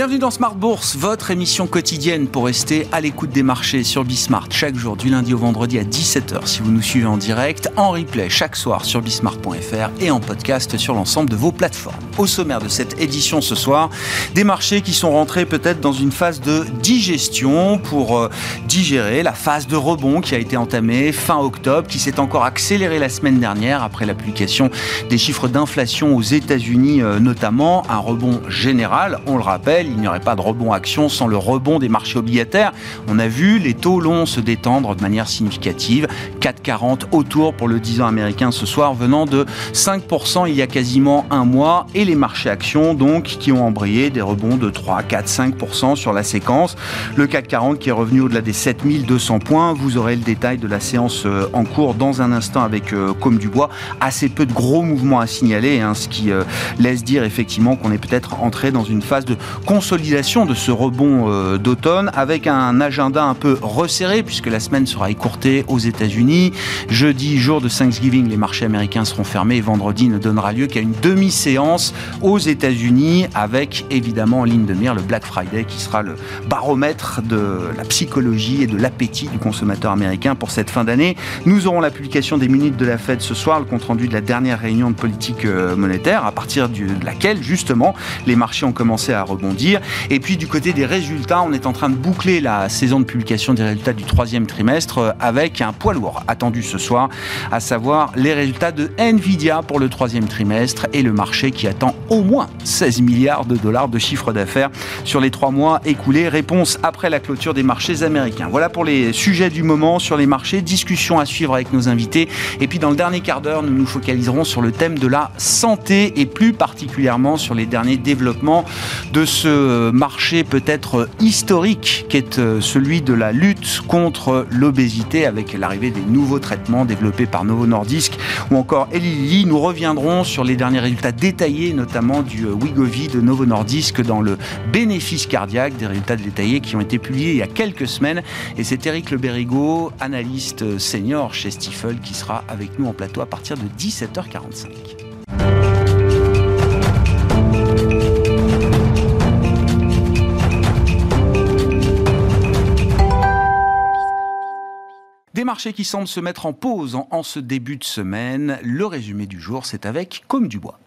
Bienvenue dans Smart Bourse, votre émission quotidienne pour rester à l'écoute des marchés sur Bismart chaque jour du lundi au vendredi à 17h si vous nous suivez en direct, en replay chaque soir sur bismart.fr et en podcast sur l'ensemble de vos plateformes. Au sommaire de cette édition ce soir, des marchés qui sont rentrés peut-être dans une phase de digestion pour euh, digérer la phase de rebond qui a été entamée fin octobre, qui s'est encore accélérée la semaine dernière après la publication des chiffres d'inflation aux États-Unis euh, notamment, un rebond général, on le rappelle il n'y aurait pas de rebond action sans le rebond des marchés obligataires. On a vu les taux longs se détendre de manière significative. 4,40 autour pour le 10 ans américain ce soir, venant de 5% il y a quasiment un mois. Et les marchés actions, donc, qui ont embrayé des rebonds de 3, 4, 5% sur la séquence. Le CAC 40 qui est revenu au-delà des 7200 points. Vous aurez le détail de la séance euh, en cours dans un instant avec euh, Comme du Bois. Assez peu de gros mouvements à signaler, hein, ce qui euh, laisse dire effectivement qu'on est peut-être entré dans une phase de consolidation de ce rebond euh, d'automne avec un agenda un peu resserré puisque la semaine sera écourtée aux États-Unis. Jeudi, jour de Thanksgiving, les marchés américains seront fermés et vendredi ne donnera lieu qu'à une demi-séance aux États-Unis avec évidemment en ligne de mire le Black Friday qui sera le baromètre de la psychologie et de l'appétit du consommateur américain pour cette fin d'année. Nous aurons la publication des minutes de la Fed ce soir, le compte-rendu de la dernière réunion de politique euh, monétaire à partir de laquelle justement les marchés ont commencé à rebondir et puis du côté des résultats, on est en train de boucler la saison de publication des résultats du troisième trimestre euh, avec un poids lourd attendu ce soir, à savoir les résultats de Nvidia pour le troisième trimestre et le marché qui attend au moins 16 milliards de dollars de chiffre d'affaires sur les trois mois écoulés. Réponse après la clôture des marchés américains. Voilà pour les sujets du moment sur les marchés. Discussion à suivre avec nos invités. Et puis dans le dernier quart d'heure, nous nous focaliserons sur le thème de la santé et plus particulièrement sur les derniers développements de ce marché peut-être historique qui est euh, celui de la lutte contre l'obésité avec l'arrivée des nouveaux traitements développés par Novo Nordisk ou encore Eli. Nous reviendrons sur les derniers résultats détaillés, notamment du euh, Wigovi de Novo Nordisk dans le bénéfice cardiaque, des résultats détaillés qui ont été publiés il y a quelques semaines. Et c'est Eric Leberigo, analyste senior chez Stifel, qui sera avec nous en plateau à partir de 17h45. Des marchés qui semblent se mettre en pause en, ce début de semaine. Le résumé du jour, c'est avec Comme du Bois.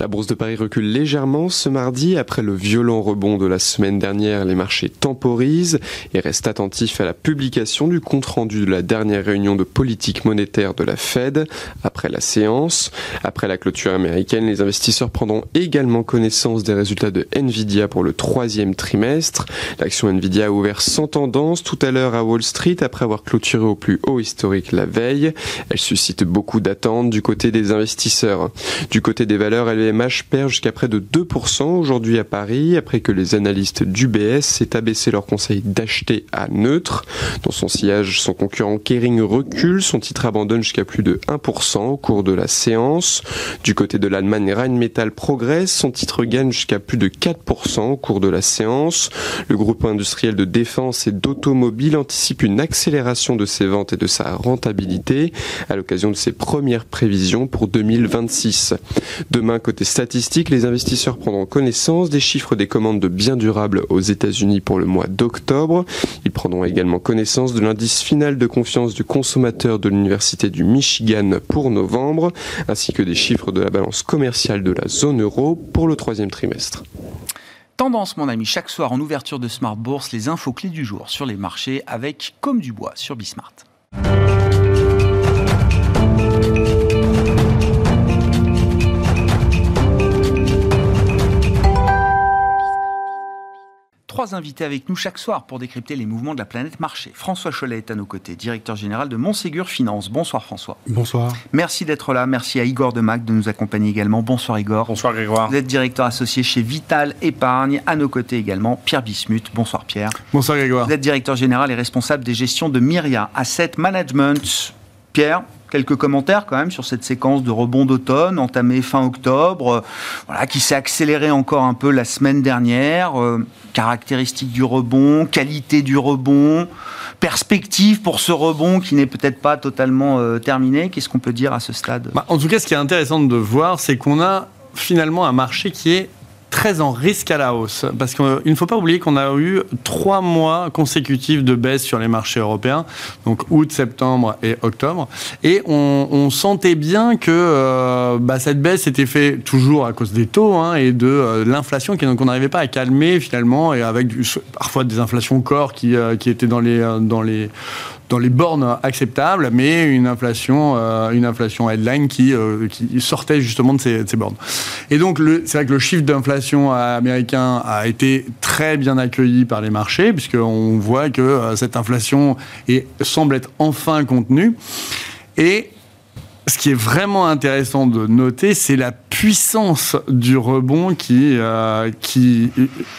La bourse de Paris recule légèrement ce mardi. Après le violent rebond de la semaine dernière, les marchés temporisent et restent attentifs à la publication du compte-rendu de la dernière réunion de politique monétaire de la Fed après la séance. Après la clôture américaine, les investisseurs prendront également connaissance des résultats de Nvidia pour le troisième trimestre. L'action Nvidia a ouvert sans tendance tout à l'heure à Wall Street après avoir clôturé au plus haut historique la veille. Elle suscite beaucoup d'attentes du côté des investisseurs. Du côté des valeurs, elle LVMH perd jusqu'à près de 2% aujourd'hui à Paris, après que les analystes d'UBS s'est abaissé leur conseil d'acheter à neutre. Dans son sillage, son concurrent Kering recule, son titre abandonne jusqu'à plus de 1% au cours de la séance. Du côté de l'Allemagne, Rheinmetall progresse, son titre gagne jusqu'à plus de 4% au cours de la séance. Le groupe industriel de défense et d'automobile anticipe une accélération de ses ventes et de sa rentabilité à l'occasion de ses premières prévisions pour 2026. Demain, côté statistique, les investisseurs prendront connaissance des chiffres des commandes de biens durables aux États-Unis pour le mois d'octobre. Ils prendront également connaissance de l'indice final de confiance du consommateur de l'Université du Michigan pour novembre, ainsi que des chiffres de la balance commerciale de la zone euro pour le troisième trimestre. Tendance, mon ami, chaque soir en ouverture de Smart Bourse, les infos clés du jour sur les marchés avec Comme du Bois sur Bismart. Trois invités avec nous chaque soir pour décrypter les mouvements de la planète marché. François Cholet est à nos côtés, directeur général de Montségur Finance. Bonsoir François. Bonsoir. Merci d'être là. Merci à Igor Demac de nous accompagner également. Bonsoir Igor. Bonsoir Grégoire. Vous êtes directeur associé chez Vital Épargne. À nos côtés également Pierre Bismuth. Bonsoir Pierre. Bonsoir Grégoire. Vous êtes directeur général et responsable des gestions de Myria Asset Management. Pierre, quelques commentaires quand même sur cette séquence de rebond d'automne entamée fin octobre, euh, voilà, qui s'est accélérée encore un peu la semaine dernière. Euh, caractéristiques du rebond, qualité du rebond, perspective pour ce rebond qui n'est peut-être pas totalement euh, terminé. Qu'est-ce qu'on peut dire à ce stade? Bah, En tout cas, ce qui est intéressant de voir, c'est qu'on a finalement un marché qui est très en risque à la hausse. Parce qu'il ne faut pas oublier qu'on a eu trois mois consécutifs de baisse sur les marchés européens, donc août, septembre et octobre. Et on, sentait bien que euh, bah, cette baisse était faite toujours à cause des taux hein, et de euh, l'inflation qu'on n'arrivait pas à calmer finalement, et avec parfois des inflations corps qui, euh, qui étaient dans les, dans les dans les bornes acceptables, mais une inflation, euh, une inflation headline qui, euh, qui sortait justement de ces, bornes. Et donc, c'est vrai que le chiffre d'inflation américain a été très bien accueilli par les marchés, puisqu'on voit que euh, cette inflation semble être enfin contenue. Et ce qui est vraiment intéressant de noter, c'est la puissance du rebond qui, euh, qui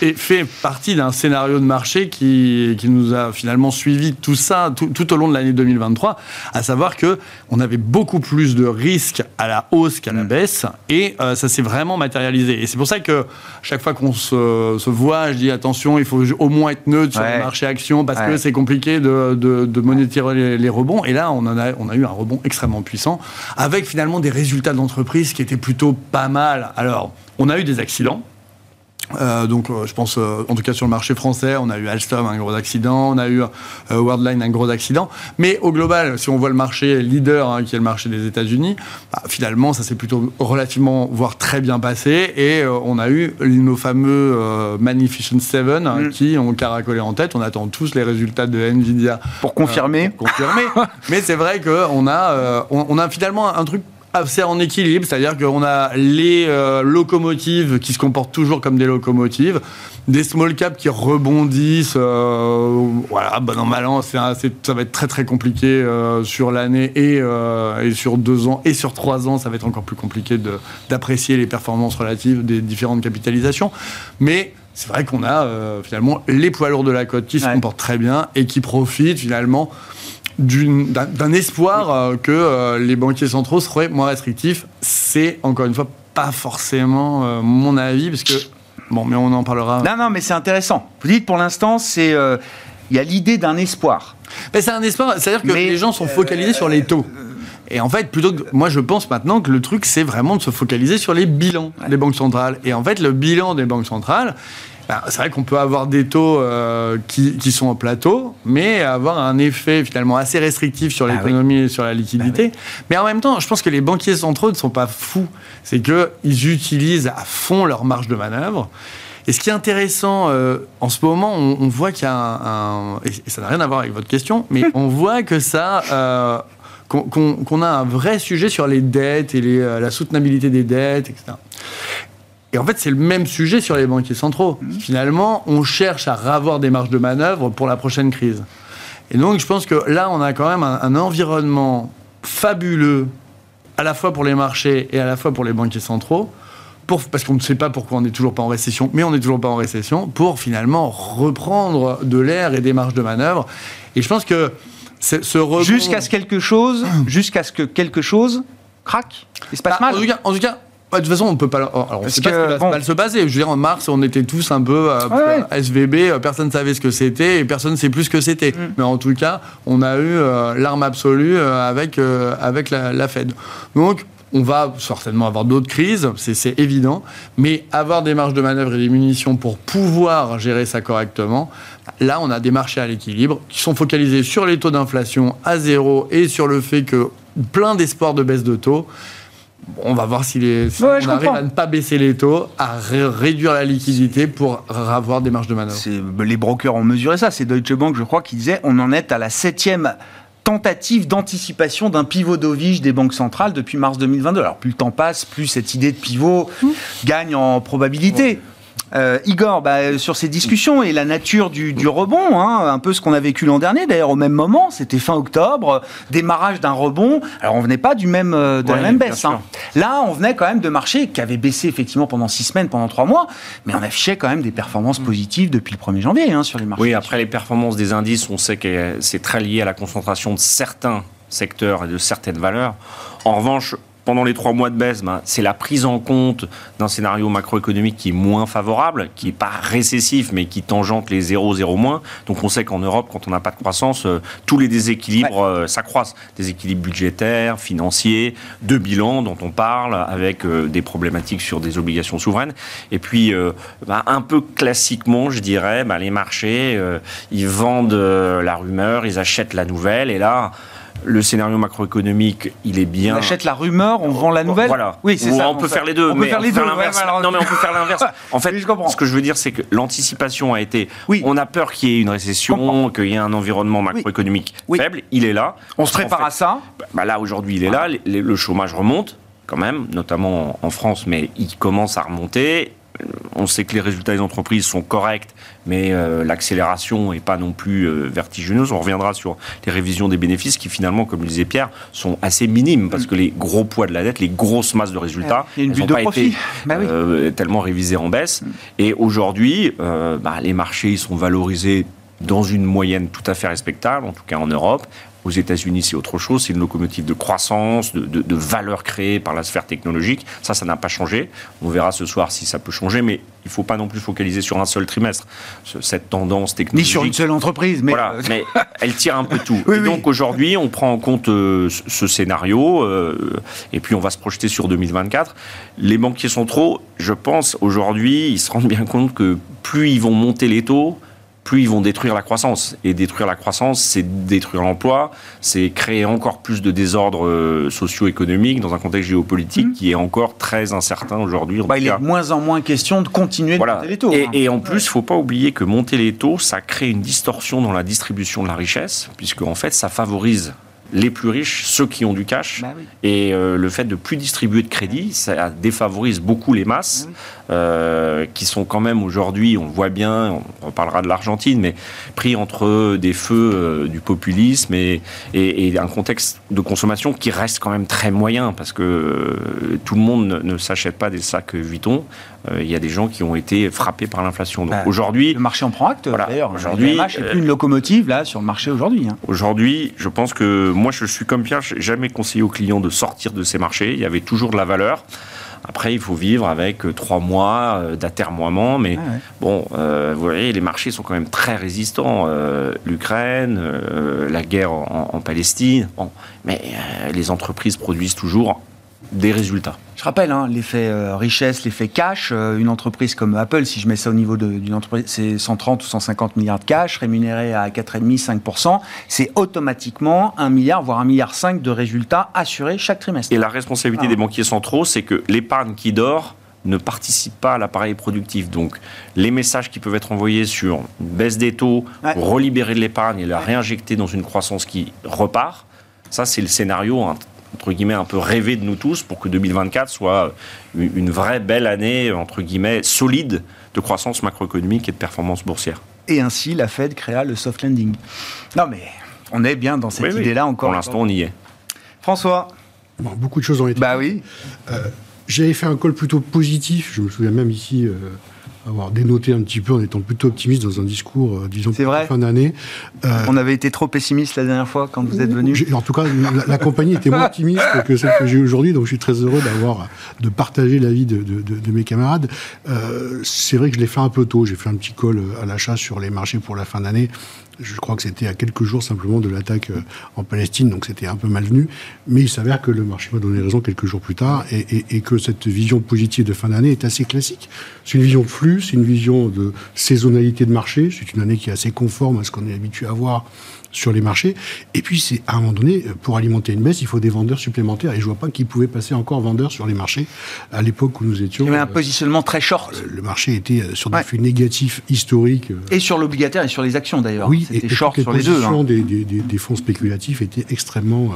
est, fait partie d'un scénario de marché qui, qui nous a finalement suivi tout ça tout, tout au long de l'année 2023, à savoir que on avait beaucoup plus de risques à la hausse qu'à la mm. baisse, et euh, ça s'est vraiment matérialisé. Et c'est pour ça que chaque fois qu'on se, se, voit, je dis attention, il faut au moins être neutre sur le marché action parce que c'est compliqué de, de, de monétiser les, les, rebonds. Et là, on, en a, on a eu un rebond extrêmement puissant avec finalement des résultats d'entreprise qui étaient plutôt pas mal. Alors, on a eu des accidents. Euh, donc, euh, je pense, euh, en tout cas sur le marché français, on a eu Alstom un gros accident, on a eu Worldline un gros accident. Mais au global, si on voit le marché leader, hein, qui est le marché des États-Unis, bah, finalement, ça s'est plutôt relativement, voire très bien passé. Et on a eu nos fameux Magnificent Seven hein, mm. qui ont caracolé en tête. On attend tous les résultats de Nvidia pour confirmer. Pour confirmer. Mais c'est vrai qu'on a, on a finalement un truc c'est en équilibre, c'est-à-dire qu'on a les euh, locomotives qui se comportent toujours comme des locomotives, des small caps qui rebondissent. Euh, voilà, bon an, mal an, ça va être très très compliqué euh, sur l'année et, et, sur deux ans et sur trois ans, ça va être encore plus compliqué d'apprécier les performances relatives des différentes capitalisations. Mais c'est vrai qu'on a finalement les poids lourds de la côte qui se comportent très bien et qui profitent finalement d'un espoir euh, que euh, les banquiers centraux seraient moins restrictifs. C'est, encore une fois, pas forcément euh, mon avis, parce que... Bon, mais on en parlera. Non, non, mais c'est intéressant. Vous dites, pour l'instant, c'est... Il y a l'idée d'un espoir. Mais c'est un espoir, c'est-à-dire que les gens sont focalisés sur les taux. Et en fait, plutôt que, moi, je pense maintenant que le truc, c'est vraiment de se focaliser sur les bilans des banques centrales. Et en fait, le bilan des banques centrales, ben, c'est vrai qu'on peut avoir des taux euh, qui, qui, sont en plateau, mais avoir un effet finalement assez restrictif sur ah l'économie et sur la liquidité. Ah mais en même temps, je pense que les banquiers centraux ne sont pas fous. C'est qu'ils utilisent à fond leur marge de manœuvre. Et ce qui est intéressant, euh, en ce moment, on, voit qu'il y a un, Et ça n'a rien à voir avec votre question, mais on voit que ça... Euh, qu'on a un vrai sujet sur les dettes et les, la soutenabilité des dettes, etc. Et en fait, c'est le même sujet sur les banquiers centraux. Mmh. Finalement, on cherche à ravoir des marges de manœuvre pour la prochaine crise. Et donc, je pense que là, on a quand même un, environnement fabuleux, à la fois pour les marchés et à la fois pour les banquiers centraux, pour, parce qu'on ne sait pas pourquoi on n'est toujours pas en récession, mais on n'est toujours pas en récession, pour finalement reprendre de l'air et des marges de manœuvre. Et je pense que ce rebond... Jusqu'à ce quelque chose, jusqu'à ce que quelque chose craque Il se passe bah, mal en tout cas de toute façon, on peut pas. Alors, on sait pas ce qui va mal se passer. Je veux dire, en mars, on était tous un peu euh, SVB. Euh, personne ne savait ce que c'était et personne ne sait plus ce que c'était. Mm. Mais en tout cas, on a eu euh, l'arme absolue avec avec la, Fed. Donc, on va certainement avoir d'autres crises, c'est évident, mais avoir des marges de manœuvre et des munitions pour pouvoir gérer ça correctement, là, on a des marchés à l'équilibre qui sont focalisés sur les taux d'inflation à zéro et sur le fait que plein d'espoirs de baisse de taux on va voir si, les, on arrive à ne pas baisser les taux, à réduire la liquidité pour avoir des marges de manœuvre. Les brokers ont mesuré ça. C'est Deutsche Bank, je crois, qui disait on en est à la septième tentative d'anticipation d'un pivot d'ovige des banques centrales depuis mars 2022. Alors plus le temps passe, plus cette idée de pivot mmh. gagne en probabilité. Euh, Igor, bah, sur ces discussions et la nature du, rebond, hein, un peu ce qu'on a vécu l'an dernier, d'ailleurs au même moment, c'était fin octobre, démarrage d'un rebond. Alors on venait pas du même, euh, de la même baisse. Hein. Là, on venait quand même de marchés qui avaient baissé effectivement pendant six semaines, pendant trois mois, mais on affichait quand même des performances positives depuis le 1er janvier hein, sur les marchés. Oui, après les performances des indices, on sait que c'est très lié à la concentration de certains secteurs et de certaines valeurs. En revanche, pendant les trois mois de baisse, ben, c'est la prise en compte d'un scénario macroéconomique qui est moins favorable, qui n'est pas récessif, mais qui tangente les 0, 0 moins. Donc on sait qu'en Europe, quand on n'a pas de croissance, euh, tous les déséquilibres euh, s'accroissent. Déséquilibres budgétaires, financiers, de bilan dont on parle, avec euh, des problématiques sur des obligations souveraines. Et puis, ben, un peu classiquement, je dirais, ben, les marchés, ils vendent la rumeur, ils achètent la nouvelle, et là, le scénario macroéconomique, il est bien. On achète la rumeur, on vend la nouvelle. Voilà. Oui, c'est ça. On peut faire les deux. On peut faire les deux. Non, mais on peut faire l'inverse. En fait, ce que je veux dire, c'est que l'anticipation a été. Oui. On a peur qu'il y ait une récession, qu'il y ait un environnement macroéconomique faible. Il est là. On se prépare à ça. Bah, là, aujourd'hui, il est là. Le chômage remonte quand même, notamment en France, mais il commence à remonter on sait que les résultats des entreprises sont corrects, mais euh, l'accélération n'est pas non plus euh, vertigineuse. On reviendra sur les révisions des bénéfices qui finalement, comme le disait Pierre, sont assez minimes parce que les gros poids de la dette, les grosses masses de résultats, n'ont pas été bah euh, tellement révisées en baisse. Et aujourd'hui, bah, les marchés ils sont valorisés dans une moyenne tout à fait respectable, en tout cas en Europe. Aux États-Unis, c'est autre chose. C'est une locomotive de croissance, de, de, valeur créée par la sphère technologique. Ça, ça n'a pas changé. On verra ce soir si ça peut changer, mais il ne faut pas non plus focaliser sur un seul trimestre. Cette tendance technologique. Ni sur une seule entreprise, mais. Voilà, mais elle tire un peu tout. et donc aujourd'hui, on prend en compte euh, ce scénario, euh, et puis on va se projeter sur 2024. Les banquiers centraux, je pense, aujourd'hui, ils se rendent bien compte que plus ils vont monter les taux, plus ils vont détruire la croissance. Et détruire la croissance, c'est détruire l'emploi, c'est créer encore plus de désordres euh, socio-économiques dans un contexte géopolitique mmh. qui est encore très incertain aujourd'hui. Bah, il est de moins en moins question de continuer de monter les taux. Et, hein. et en plus, il ne faut pas oublier que monter les taux, ça crée une distorsion dans la distribution de la richesse, puisque en fait, ça favorise les plus riches, ceux qui ont du cash. Bah et euh, le fait de plus distribuer de crédit, ça défavorise beaucoup les masses, euh, qui sont quand même aujourd'hui, on le voit bien, on reparlera de l'Argentine, mais pris entre des feux euh, du populisme et, et, un contexte de consommation qui reste quand même très moyen, parce que tout le monde ne, ne s'achète pas des sacs Vuitton. Il y a des gens qui ont été frappés par l'inflation. Donc bah, aujourd'hui, le marché en prend acte. D'ailleurs, aujourd'hui, le n'est plus une locomotive là sur le marché aujourd'hui. Hein. Aujourd'hui, je pense que moi, je suis comme Pierre, n'ai jamais conseillé aux clients de sortir de ces marchés. Il y avait toujours de la valeur. Après, il faut vivre avec euh, trois mois euh, d'atermoiement, mais ah bon, euh, vous voyez, les marchés sont quand même très résistants. L'Ukraine, la guerre en, Palestine, mais les entreprises produisent toujours des résultats. Je rappelle, hein, l'effet euh, richesse, l'effet cash, euh, une entreprise comme Apple, si je mets ça au niveau d'une entreprise, c'est 130 ou 150 milliards de cash, rémunéré à 4,5-5%, c'est automatiquement 1 milliard, voire 1 milliard 5 de résultats assurés chaque trimestre. Et la responsabilité des banquiers centraux, c'est que l'épargne qui dort ne participe pas à l'appareil productif. Donc, les messages qui peuvent être envoyés sur une baisse des taux, relibérer de l'épargne et la réinjecter dans une croissance qui repart, ça, c'est le scénario hein, entre guillemets, un peu rêvé de nous tous pour que 2024 soit une vraie belle année, entre guillemets, solide de croissance macroéconomique et de performance boursière. Et ainsi, la Fed créa le soft landing. Non, mais on est bien dans cette idée-là encore. Pour l'instant, on y est. François Beaucoup de choses ont été. Bah oui. Euh, j'avais fait un call plutôt positif. Je me souviens même ici. Euh, avoir dénoté un petit peu en étant plutôt optimiste dans un discours, euh, disons, vrai. fin d'année. Euh, On avait été trop pessimiste la dernière fois quand vous êtes venu. En tout cas, la, compagnie était moins optimiste que celle que j'ai aujourd'hui, donc je suis très heureux d'avoir de partager l'avis de, de, de, mes camarades. Euh, c'est vrai que je l'ai fait un peu tôt. J'ai fait un petit call à l'achat sur les marchés pour la fin d'année. Je crois que c'était à quelques jours simplement de l'attaque euh, en Palestine, donc c'était un peu malvenu. Mais il s'avère que le marché m'a donné raison quelques jours plus tard et, que cette vision positive de fin d'année est assez classique. C'est une vision de flux, c'est une vision de saisonnalité de marché. C'est une année qui est assez conforme à ce qu'on est habitué à voir sur les marchés. Et puis, c'est à un moment donné, pour alimenter une baisse, il faut des vendeurs supplémentaires. Et je vois pas qui pouvait passer encore vendeurs sur les marchés à l'époque où nous étions. Il y avait un euh, positionnement très short. Euh, le marché était euh, sur des flux négatifs historiques. Et sur l'obligataire et sur les actions d'ailleurs. Oui, c'était short sur les deux. Hein. Des, des, des, fonds spéculatifs étaient extrêmement,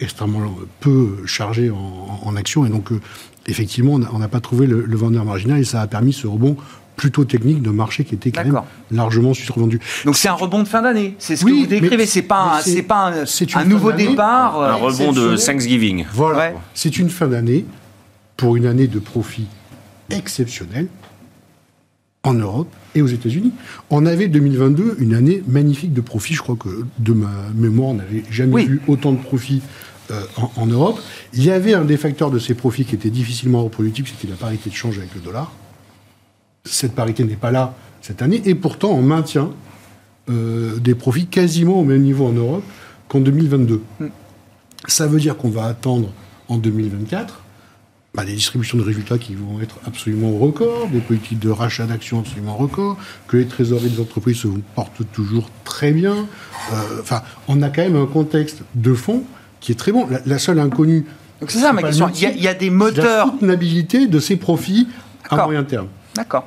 extrêmement peu chargés en, en actions. Et donc, effectivement, on n'a pas trouvé le, le, vendeur marginal et ça a permis ce rebond plutôt technique de marché qui était quand même largement survendu. Donc c'est un rebond de fin d'année, c'est ce que vous décrivez, c'est pas, un, un nouveau départ. Un rebond de Thanksgiving. Voilà, c'est une fin d'année pour une année de profit exceptionnel en Europe et aux États-Unis. On avait 2022 une année magnifique de profit. Je crois que de ma mémoire, on n'avait jamais vu autant de profits euh, en, en Europe. Il y avait un des facteurs de ces profits qui était difficilement reproductible, c'était la parité de change avec le dollar. Cette parité n'est pas là cette année, et pourtant on maintient euh, des profits quasiment au même niveau en Europe qu'en 2022. Ça veut dire qu'on va attendre en 2024 bah, des distributions de résultats qui vont être absolument au record, des politiques de rachat d'actions absolument au record, que les trésoreries des entreprises se portent toujours très bien. Euh, Enfin, on a quand même un contexte de fond qui est très bon. La, la seule inconnue. Donc c'est ça ma question. Il y, y a des c'est la moteurs. soutenabilité de ces profits à moyen terme. D'accord.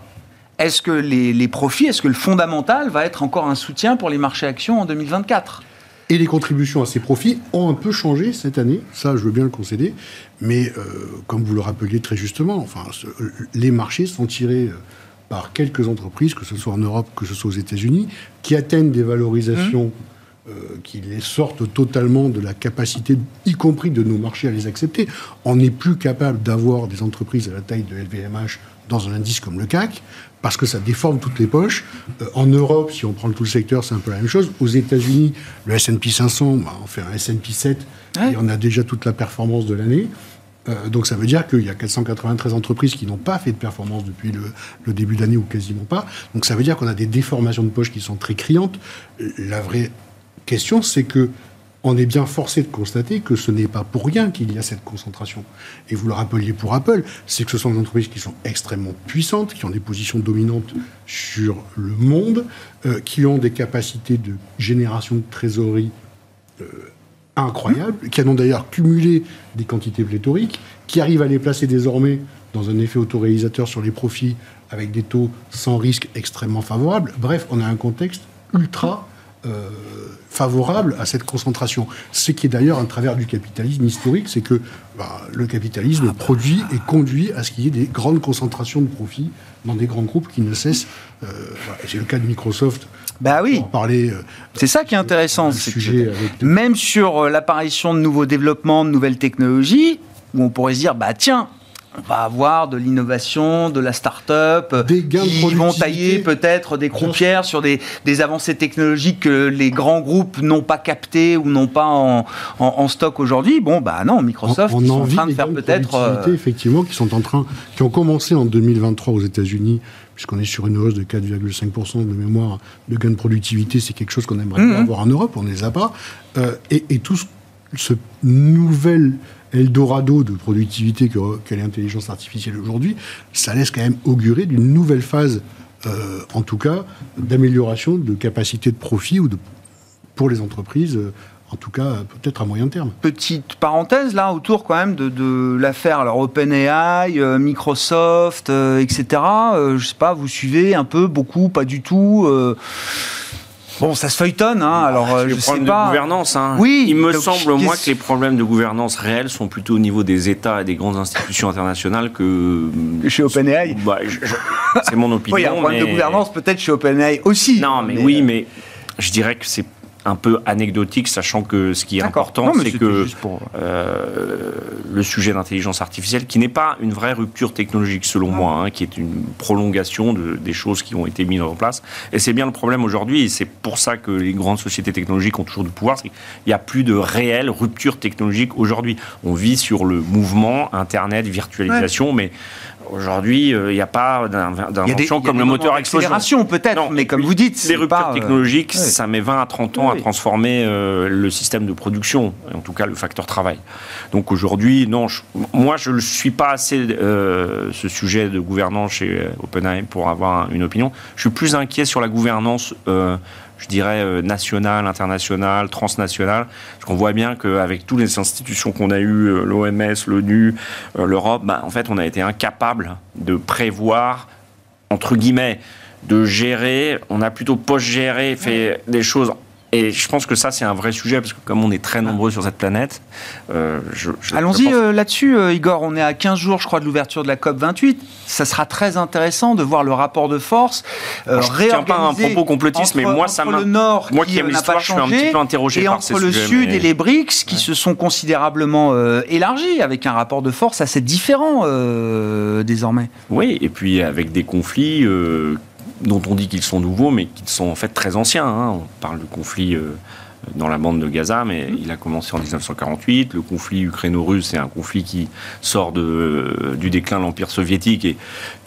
Est-ce que les, les profits, est-ce que le fondamental va être encore un soutien pour les marchés actions en 2024 Et les contributions à ces profits ont un peu changé cette année, ça je veux bien le concéder, mais euh, comme vous le rappeliez très justement, enfin, ce- les marchés sont tirés euh, par quelques entreprises, que ce soit en Europe, que ce soit aux États-Unis, qui atteignent des valorisations euh, qui les sortent totalement de la capacité, y compris de nos marchés, à les accepter. On n'est plus capable d'avoir des entreprises à la taille de LVMH dans un indice comme le CAC, parce que ça déforme toutes les poches. Euh, en Europe, si on prend tout le secteur, c'est un peu la même chose. Aux États-Unis, le S&P 500, bah, on fait un S&P 7, Ouais. et on a déjà toute la performance de l'année. Euh, donc ça veut dire qu'il y a 493 entreprises qui n'ont pas fait de performance depuis le, le début d'année ou quasiment pas. Donc ça veut dire qu'on a des déformations de poche qui sont très criantes. La vraie question, c'est que on est bien forcé de constater que ce n'est pas pour rien qu'il y a cette concentration. Et vous le rappeliez pour Apple, c'est que ce sont des entreprises qui sont extrêmement puissantes, qui ont des positions dominantes sur le monde, euh, qui ont des capacités de génération de trésorerie euh, incroyables, qui ont d'ailleurs cumulé des quantités pléthoriques, qui arrivent à les placer désormais dans un effet autoréalisateur sur les profits avec des taux sans risque extrêmement favorables. Bref, on a un contexte ultra euh, favorable à cette concentration. Ce qui est d'ailleurs un travers du capitalisme historique, c'est que bah, le capitalisme produit et conduit à ce qu'il y ait des grandes concentrations de profits dans des grands groupes qui ne cessent. euh, C'est le cas de Microsoft. Bah oui. Euh, C'est ça qui est intéressant. c'est que sujet avec Même sur euh, l'apparition de nouveaux développements, de nouvelles technologies, où on pourrait se dire, bah tiens, on va avoir de l'innovation, de la start-up, Des gains de qui vont productivité. tailler peut-être des croupières sur des, des avancées technologiques que les grands groupes n'ont pas captées ou n'ont pas en, en- en stock aujourd'hui. Bon, bah non, Microsoft, on, ils sont en train de faire peut-être... euh, effectivement, qui sont en train, qui ont commencé en 2023 aux États-Unis, puisqu'on est sur une hausse de 4,5% de mémoire de gains de productivité. C'est quelque chose qu'on aimerait avoir en Europe, on ne les a pas. Euh, et, et tout ce, ce nouvel Eldorado de productivité que- l'intelligence artificielle aujourd'hui, ça laisse quand même augurer d'une nouvelle phase, euh, en tout cas, d'amélioration de capacité de profit pour les entreprises, euh, en tout cas, peut-être à moyen terme. petite parenthèse là autour quand même de, l'affaire OpenAI, euh, Microsoft, etc. Euh, je sais pas, vous suivez un peu, beaucoup, pas du tout. Euh, Bon, ça se feuilletonne, hein, alors euh, les je sais pas. de gouvernance. hein. Oui, Il me donc, semble, moi, qu'est-ce- que les problèmes de gouvernance réels sont plutôt au niveau des États et des grandes institutions internationales que. Chez OpenAI. Bah, c'est mon opinion. Oui, il y a un problème mais- de gouvernance peut-être chez OpenAI aussi. Non, mais, oui, mais je dirais que c'est un peu anecdotique, sachant que ce qui est important, c'est que pour- euh, le sujet d'intelligence artificielle, qui n'est pas une vraie rupture technologique selon moi, hein, qui est une prolongation de, des choses qui ont été mises en place. Et c'est bien le problème aujourd'hui, et c'est pour ça que les grandes sociétés technologiques ont toujours du pouvoir, c'est qu'il n'y a plus de réelle rupture technologique aujourd'hui. On vit sur le mouvement, Internet, virtualisation, mais aujourd'hui, euh, il n'y a pas d'invention comme le moteur explosion. peut-être, Non, mais comme vous dites, les ruptures pas, euh, technologiques, ça met 20 à 30 ans Oui. à transformer euh, le système de production, en tout cas le facteur travail. Donc aujourd'hui, non, je- moi je ne suis pas assez ce sujet de gouvernance chez OpenAI pour avoir une opinion. Je suis plus inquiet sur la gouvernance. Je dirais euh, nationale, internationale, transnationale, parce qu'on voit bien qu'avec toutes les institutions qu'on a eues, euh, l'OMS, l'ONU, euh, l'Europe, bah, en fait, on a été incapable de prévoir entre guillemets, de gérer. On a plutôt post-géré, fait des choses. Et je pense que ça, c'est un vrai sujet, parce que comme on est très nombreux sur cette planète, euh, je, je- Allons-y pense- euh, là-dessus, euh, Igor. On est à 15 jours, je crois, de l'ouverture de la COP 28. Ça sera très intéressant de voir le rapport de force euh, je tiens pas à un propos complotiste, mais entre- moi, ça entre m'a- le Nord moi qui, qui aime l'histoire, je suis un petit peu interrogé et par entre ces le sujets, Sud mais- et les BRICS qui se sont considérablement élargis avec un rapport de force assez différent désormais. Oui, et puis avec des conflits dont on dit qu'ils sont nouveaux, mais qui sont en fait très anciens. hein. On parle du conflit euh, dans la bande de Gaza, mais il a commencé en 1948. Le conflit ukraino-russe, c'est un conflit qui sort de, du déclin de l'Empire soviétique. Et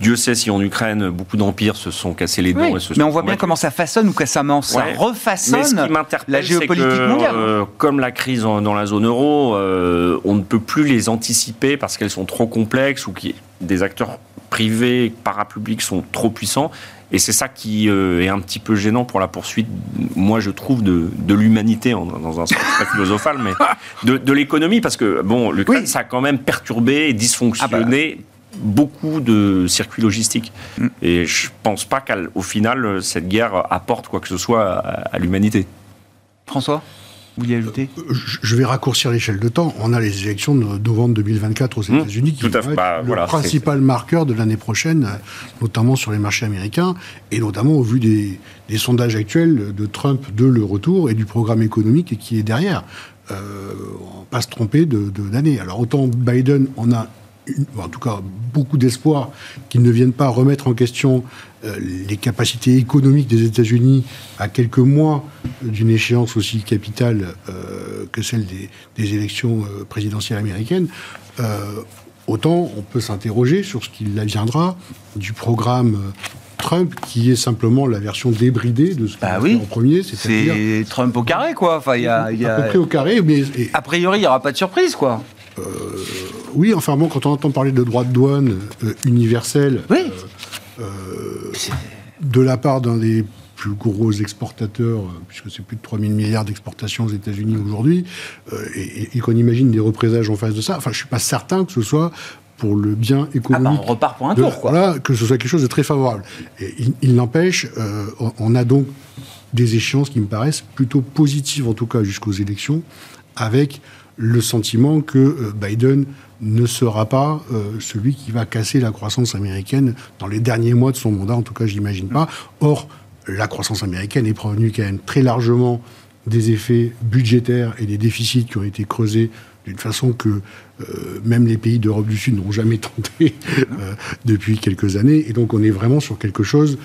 Dieu sait si en Ukraine, beaucoup d'empires se sont cassés les dents. et se mais on voit bien comment ça façonne ou que ça, ça refaçonne la géopolitique mondiale. Euh, comme la crise dans la zone euro, euh, on ne peut plus les anticiper parce qu'elles sont trop complexes ou que des acteurs privés, parapublics sont trop puissants. Et c'est ça qui euh, est un petit peu gênant pour la poursuite, moi je trouve, de, l'humanité, dans un sens très philosophal, mais de, l'économie, parce que, bon, le ça a quand même perturbé et dysfonctionné. Ah bah. beaucoup de circuits logistiques. Mm. Et je pense pas qu'au final, cette guerre apporte quoi que ce soit à l'humanité. François? Vous y ajoutez euh, Je vais raccourcir l'échelle de temps. On a les élections de novembre 2024 aux mmh, États-Unis qui vont être bah, le principal marqueur de l'année prochaine, notamment sur les marchés américains et notamment au vu des, sondages actuels de Trump de le retour et du programme économique qui est derrière. Euh, on ne pas se tromper d'année. De, Alors autant Biden, on a en tout cas beaucoup d'espoir qu'ils ne viennent pas remettre en question euh, les capacités économiques des États-Unis à quelques mois d'une échéance aussi capitale euh, que celle des, élections euh, présidentielles américaines, autant on peut s'interroger sur ce qu'il adviendra du programme Trump, qui est simplement la version débridée de ce qu'il bah oui. en premier. C'est Trump au carré, quoi. Enfin, y a, y a... À peu près au carré, mais... A priori, il n'y aura pas de surprise, quoi. Oui, enfin bon, quand on entend parler de droits de douane universels, oui. Euh, de la part d'un des plus gros exportateurs, euh, puisque c'est plus de 3 000 milliards d'exportations aux États-Unis aujourd'hui, euh, et, qu'on imagine des représailles en face de ça. Enfin, je suis pas certain que ce soit pour le bien économique. Ah bah on repart pour un tour, quoi. Voilà, que ce soit quelque chose de très favorable. Et il, n'empêche, on a donc des échéances qui me paraissent plutôt positives, en tout cas jusqu'aux élections, avec le sentiment que Biden ne sera pas euh, celui qui va casser la croissance américaine dans les derniers mois de son mandat, en tout cas, je n'imagine pas. Or, la croissance américaine est provenue quand même très largement des effets budgétaires et des déficits qui ont été creusés d'une façon que euh, même les pays d'Europe du Sud n'ont jamais tenté euh, depuis quelques années. Et donc on est vraiment sur quelque chose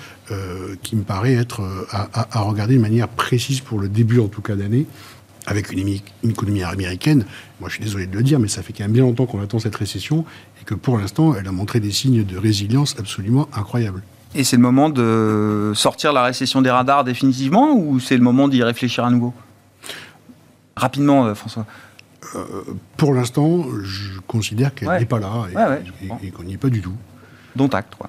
qui me paraît être à, regarder de manière précise pour le début en tout cas d'année avec une, économie américaine, moi je suis désolé de le dire, mais ça fait quand même bien longtemps qu'on attend cette récession et que pour l'instant, elle a montré des signes de résilience absolument incroyables. Et c'est le moment de sortir la récession des radars définitivement ou c'est le moment d'y réfléchir à nouveau? Rapidement, euh, François. Euh, pour l'instant, je considère qu'elle n'est pas là et, qu'on n'y est pas du tout. Dont acte, quoi.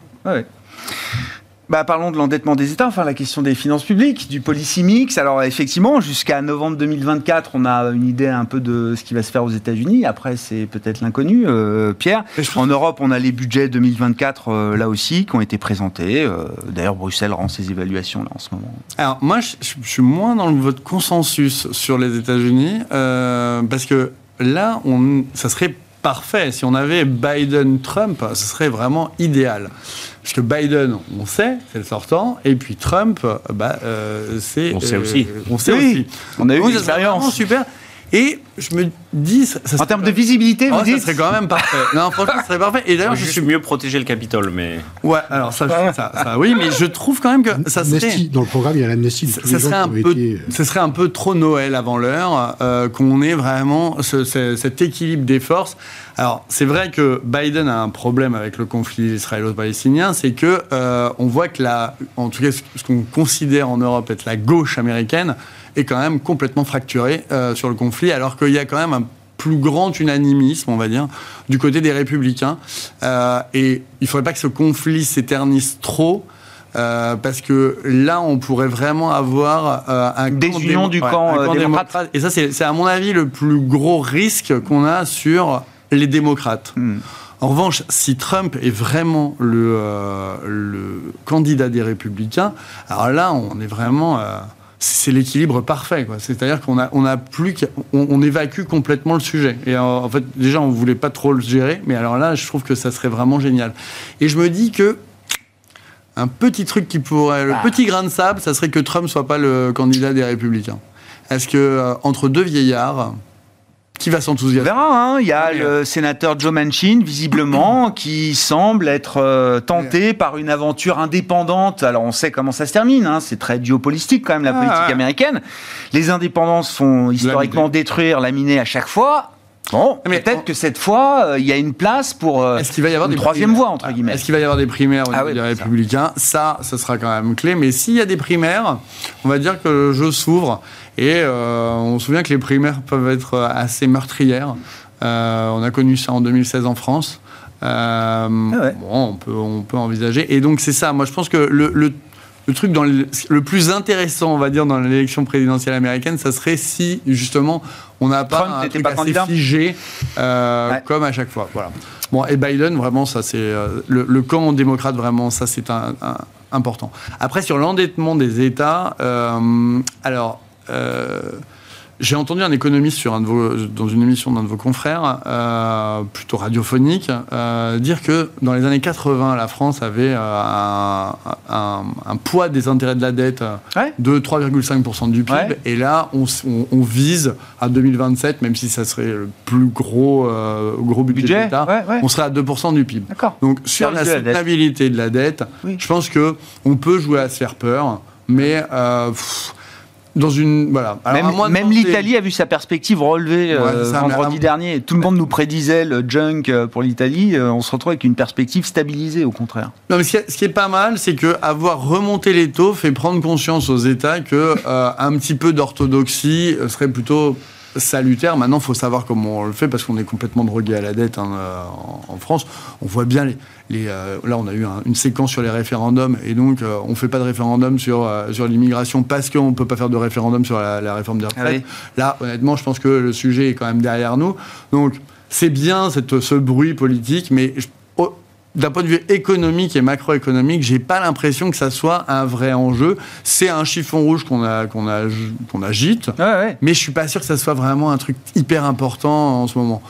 Bah, parlons de l'endettement des États, enfin la question des finances publiques, du policy mix. Alors effectivement, jusqu'à novembre 2024, on a une idée un peu de ce qui va se faire aux États-Unis. Après, c'est peut-être l'inconnu. Euh, Pierre, en Europe, on a les budgets 2024 euh, là aussi qui ont été présentés. Euh, d'ailleurs, Bruxelles rend ses évaluations là en ce moment. Alors moi, je, suis moins dans votre consensus sur les États-Unis parce que là, on, ça serait parfait. Si on avait Biden-Trump, ce serait vraiment idéal. Parce que Biden, on sait, c'est le sortant, et puis Trump, bah, euh, c'est. On sait aussi. Euh, on sait aussi. On a eu une expérience. Super. Et je me dis. Ça, en termes de visibilité, vous oh, dites Ça serait quand même parfait. Non, franchement, ça serait parfait. Et d'ailleurs, je suis mieux protéger le Capitole, mais. Ouais, alors ça, ça, oui, mais je trouve quand même que ça serait. Dans le programme, il y a l'amnestie. Ça, ça serait un peu. Euh, ce serait un peu trop Noël avant l'heure, euh, qu'on ait vraiment cet équilibre des forces. Alors, c'est vrai que Biden a un problème avec le conflit israélo-palestinien, c'est que euh, on voit que la, en tout cas, ce qu'on considère en Europe être la gauche américaine est quand même complètement fracturé euh, sur le conflit, alors qu'il y a quand même un plus grand unanimisme, on va dire, du côté des républicains. Euh, et il ne faudrait pas que ce conflit s'éternise trop. Euh, parce que là, on pourrait vraiment avoir un désunion du camp, démocrate. Et ça, c'est à mon avis le plus gros risque qu'on a sur les démocrates. Hmm. En revanche, si Trump est vraiment le, le candidat des républicains, alors là, on est vraiment c'est l'équilibre parfait. C'est-à-dire qu'on a, on a plus on, évacue complètement le sujet. Et en, fait, déjà, on voulait pas trop le gérer, mais alors là, je trouve que ça serait vraiment génial. Et je me dis que un petit truc qui pourrait, le ah. petit grain de sable, ça serait que Trump soit pas le candidat des Républicains. Est-ce que euh, entre deux vieillards, qui va On s'enthousiasmer verra, hein. il y a Oui. le sénateur Joe Manchin, visiblement, qui semble être euh, tenté par une aventure indépendante. Alors on sait comment ça se termine, hein. c'est très duopolistique quand même la Ah, politique américaine. Les indépendants se font historiquement détruire, laminer à chaque fois. Bon, Mais peut-être on- que cette fois, euh, il y a une place pour euh, Est-ce qu'il va y avoir une des troisième primaires voie, entre Voilà. guillemets. Est-ce qu'il va y avoir des primaires au Ah niveau oui, des c'est ça. républicains? Ça, ce sera quand même clé. Mais s'il y a des primaires, on va dire que le jeu s'ouvre. Et euh, on se souvient que les primaires peuvent être assez meurtrières. Euh, on a connu ça en 2016 en France. Euh, ouais. Bon, on peut, on peut envisager. Et donc c'est ça. Moi, je pense que le, le- le truc dans le, le plus intéressant, on va dire, dans l'élection présidentielle américaine, ça serait si justement on n'a pas Trump un truc pas assez candidat figé Ouais. comme à chaque fois. Voilà. Bon, et Biden, vraiment, ça c'est le, camp démocrate, vraiment, ça c'est un, un- important. Après, sur l'endettement des États, alors. Euh, j'ai entendu un économiste sur un de vos, dans une émission d'un de vos confrères, euh, plutôt radiophonique, euh, dire que dans les années 80, la France avait euh, un, un- un poids des intérêts de la dette Ouais. de 3,5% du PIB. Ouais. Et là, on, s- on- on vise à 2027, même si ça serait le plus gros, euh, gros budget, Budget, de l'État, ouais, ouais. on serait à 2% du PIB. Donc sur la Service de la dette. soutenabilité de la dette, Oui. je pense que on peut jouer à se faire peur, mais euh, pff, dans une voilà. Alors, même l'Italie a vu sa perspective relevée Ouais, euh, ça, vendredi dernier. Tout le monde nous prédisait le junk euh, pour l'Italie. Euh, on se retrouve avec une perspective stabilisée, au contraire. Non, mais ce qui est, ce qui est pas mal, c'est que avoir remonté les taux fait prendre conscience aux États que euh, un petit peu d'orthodoxie serait plutôt salutaire. Maintenant, il faut savoir comment on le fait parce qu'on est complètement drogué à la dette hein, euh, en, en France. On voit bien les. les, euh, là, on a eu un- une séquence sur les référendums et donc euh, on fait pas de référendum sur, euh, sur l'immigration parce qu'on peut pas faire de référendum sur la, la réforme des retraites. Ah oui. Là, honnêtement, je pense que le sujet est quand même derrière nous. Donc, c'est bien cette, ce bruit politique, mais je- au- d'un point de vue économique et macroéconomique, j'ai pas l'impression que ça soit un vrai enjeu. C'est un chiffon rouge qu'on a, qu'on a, qu'on agite, Ouais, ouais. mais je suis pas sûr que ça soit vraiment un truc hyper important en ce moment.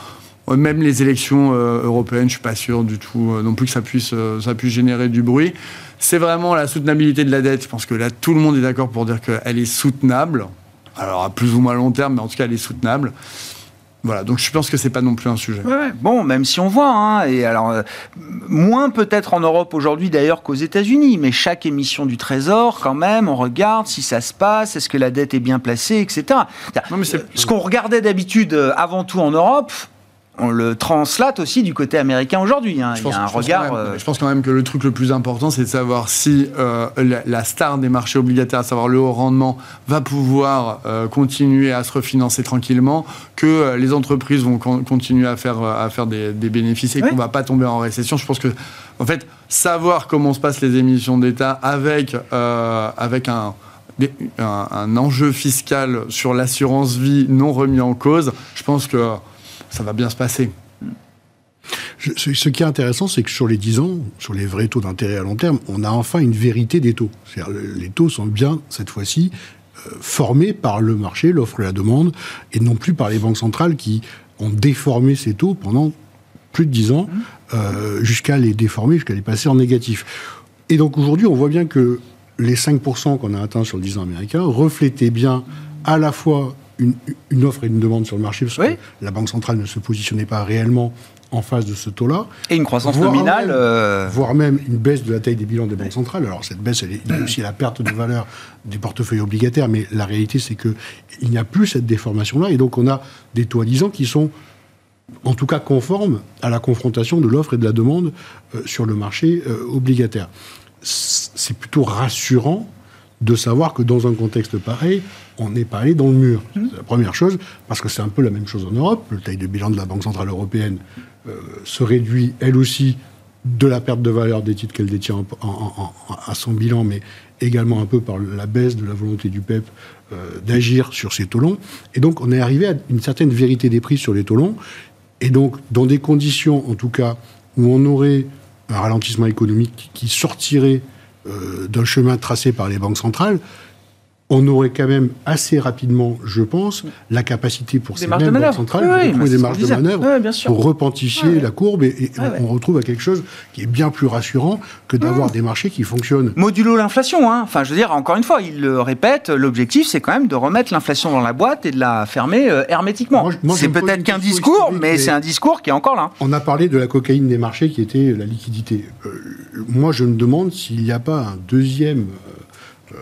Même les élections euh, européennes, je suis pas sûr du tout euh, non plus que ça puisse, euh, ça puisse générer du bruit. C'est vraiment la soutenabilité de la dette. Je pense que là, tout le monde est d'accord pour dire qu'elle est soutenable. Alors à plus ou moins long terme, mais en tout cas, elle est soutenable. Voilà, donc je pense que c'est pas non plus un sujet. Ouais. Bon, même si on voit, hein, et alors euh, moins peut-être en Europe aujourd'hui d'ailleurs qu'aux États-Unis, mais chaque émission du Trésor, quand même, on regarde si ça se passe, est-ce que la dette est bien placée, etc. Non, mais c'est- Ce qu'on regardait d'habitude euh, avant tout en Europe, on le translate aussi du côté américain aujourd'hui. hein. Il y a un je pense regard. même- euh, je pense quand même que le truc le plus important, c'est de savoir si euh, la, la star des marchés obligataires, à savoir le haut rendement, va pouvoir euh, continuer à se refinancer tranquillement, que euh, les entreprises vont con- continuer à faire, à faire des, des bénéfices et qu'on va pas tomber en récession. Je pense que, en fait, savoir comment se passent les émissions d'État avec, avec un, un enjeu fiscal sur l'assurance vie non remis en cause, je pense que ça va bien se passer. Je- ce, ce qui est intéressant, c'est que sur les 10 ans, sur les vrais taux d'intérêt à long terme, on a enfin une vérité des taux. Le- les taux sont bien, cette fois-ci, euh, formés par le marché, l'offre et la demande, et non plus par les banques centrales qui ont déformé ces taux pendant plus de 10 ans, euh, jusqu'à les déformer, jusqu'à les passer en négatif. Et donc aujourd'hui, on voit bien que les 5% qu'on a atteints sur le 10 ans américain reflétaient bien à la fois une, une offre et une demande sur le marché, parce Oui. que la Banque centrale ne se positionnait pas réellement en face de ce taux-là, et une croissance voire nominale. même- euh, voire même une baisse de la taille des bilans des banques centrales. Alors cette baisse, elle est liée aussi à la perte de valeur des portefeuilles obligataires, mais la réalité, c'est que il n'y a plus cette déformation-là, et donc on a des taux à 10 ans qui sont en tout cas conformes à la confrontation de l'offre et de la demande euh, sur le marché euh, obligataire. C'est plutôt rassurant de savoir que dans un contexte pareil, on n'est pas allé dans le mur. C'est la première chose, parce que c'est un peu la même chose en Europe. Le taille de bilan de la Banque Centrale Européenne euh, se réduit, elle aussi, de la perte de valeur des titres qu'elle détient en- en- en- à son bilan, mais également un peu par la baisse de la volonté du PEP euh, d'agir sur ces taux longs. Et donc, on est arrivé à une certaine vérité des prix sur les taux longs. Et donc, dans des conditions, en tout cas, où on aurait un ralentissement économique qui sortirait d'un chemin tracé par les banques centrales, on aurait quand même assez rapidement, je pense, la capacité pour Des ces mêmes banques manœuvre. centrales Oui, de trouver des marges de manœuvre Ouais, bien sûr. pour repentifier la courbe et, on, retrouve à quelque chose qui est bien plus rassurant que d'avoir des marchés qui fonctionnent. Modulo l'inflation, hein. Enfin, je veux dire, encore une fois, il le répète, l'objectif, c'est quand même de remettre l'inflation dans la boîte et de la fermer euh, hermétiquement. C'est peut-être qu'un discours, mais c'est un discours qui est encore là. On a parlé de la cocaïne des marchés qui était la liquidité. Euh, moi, je me demande s'il n'y a pas un deuxième euh,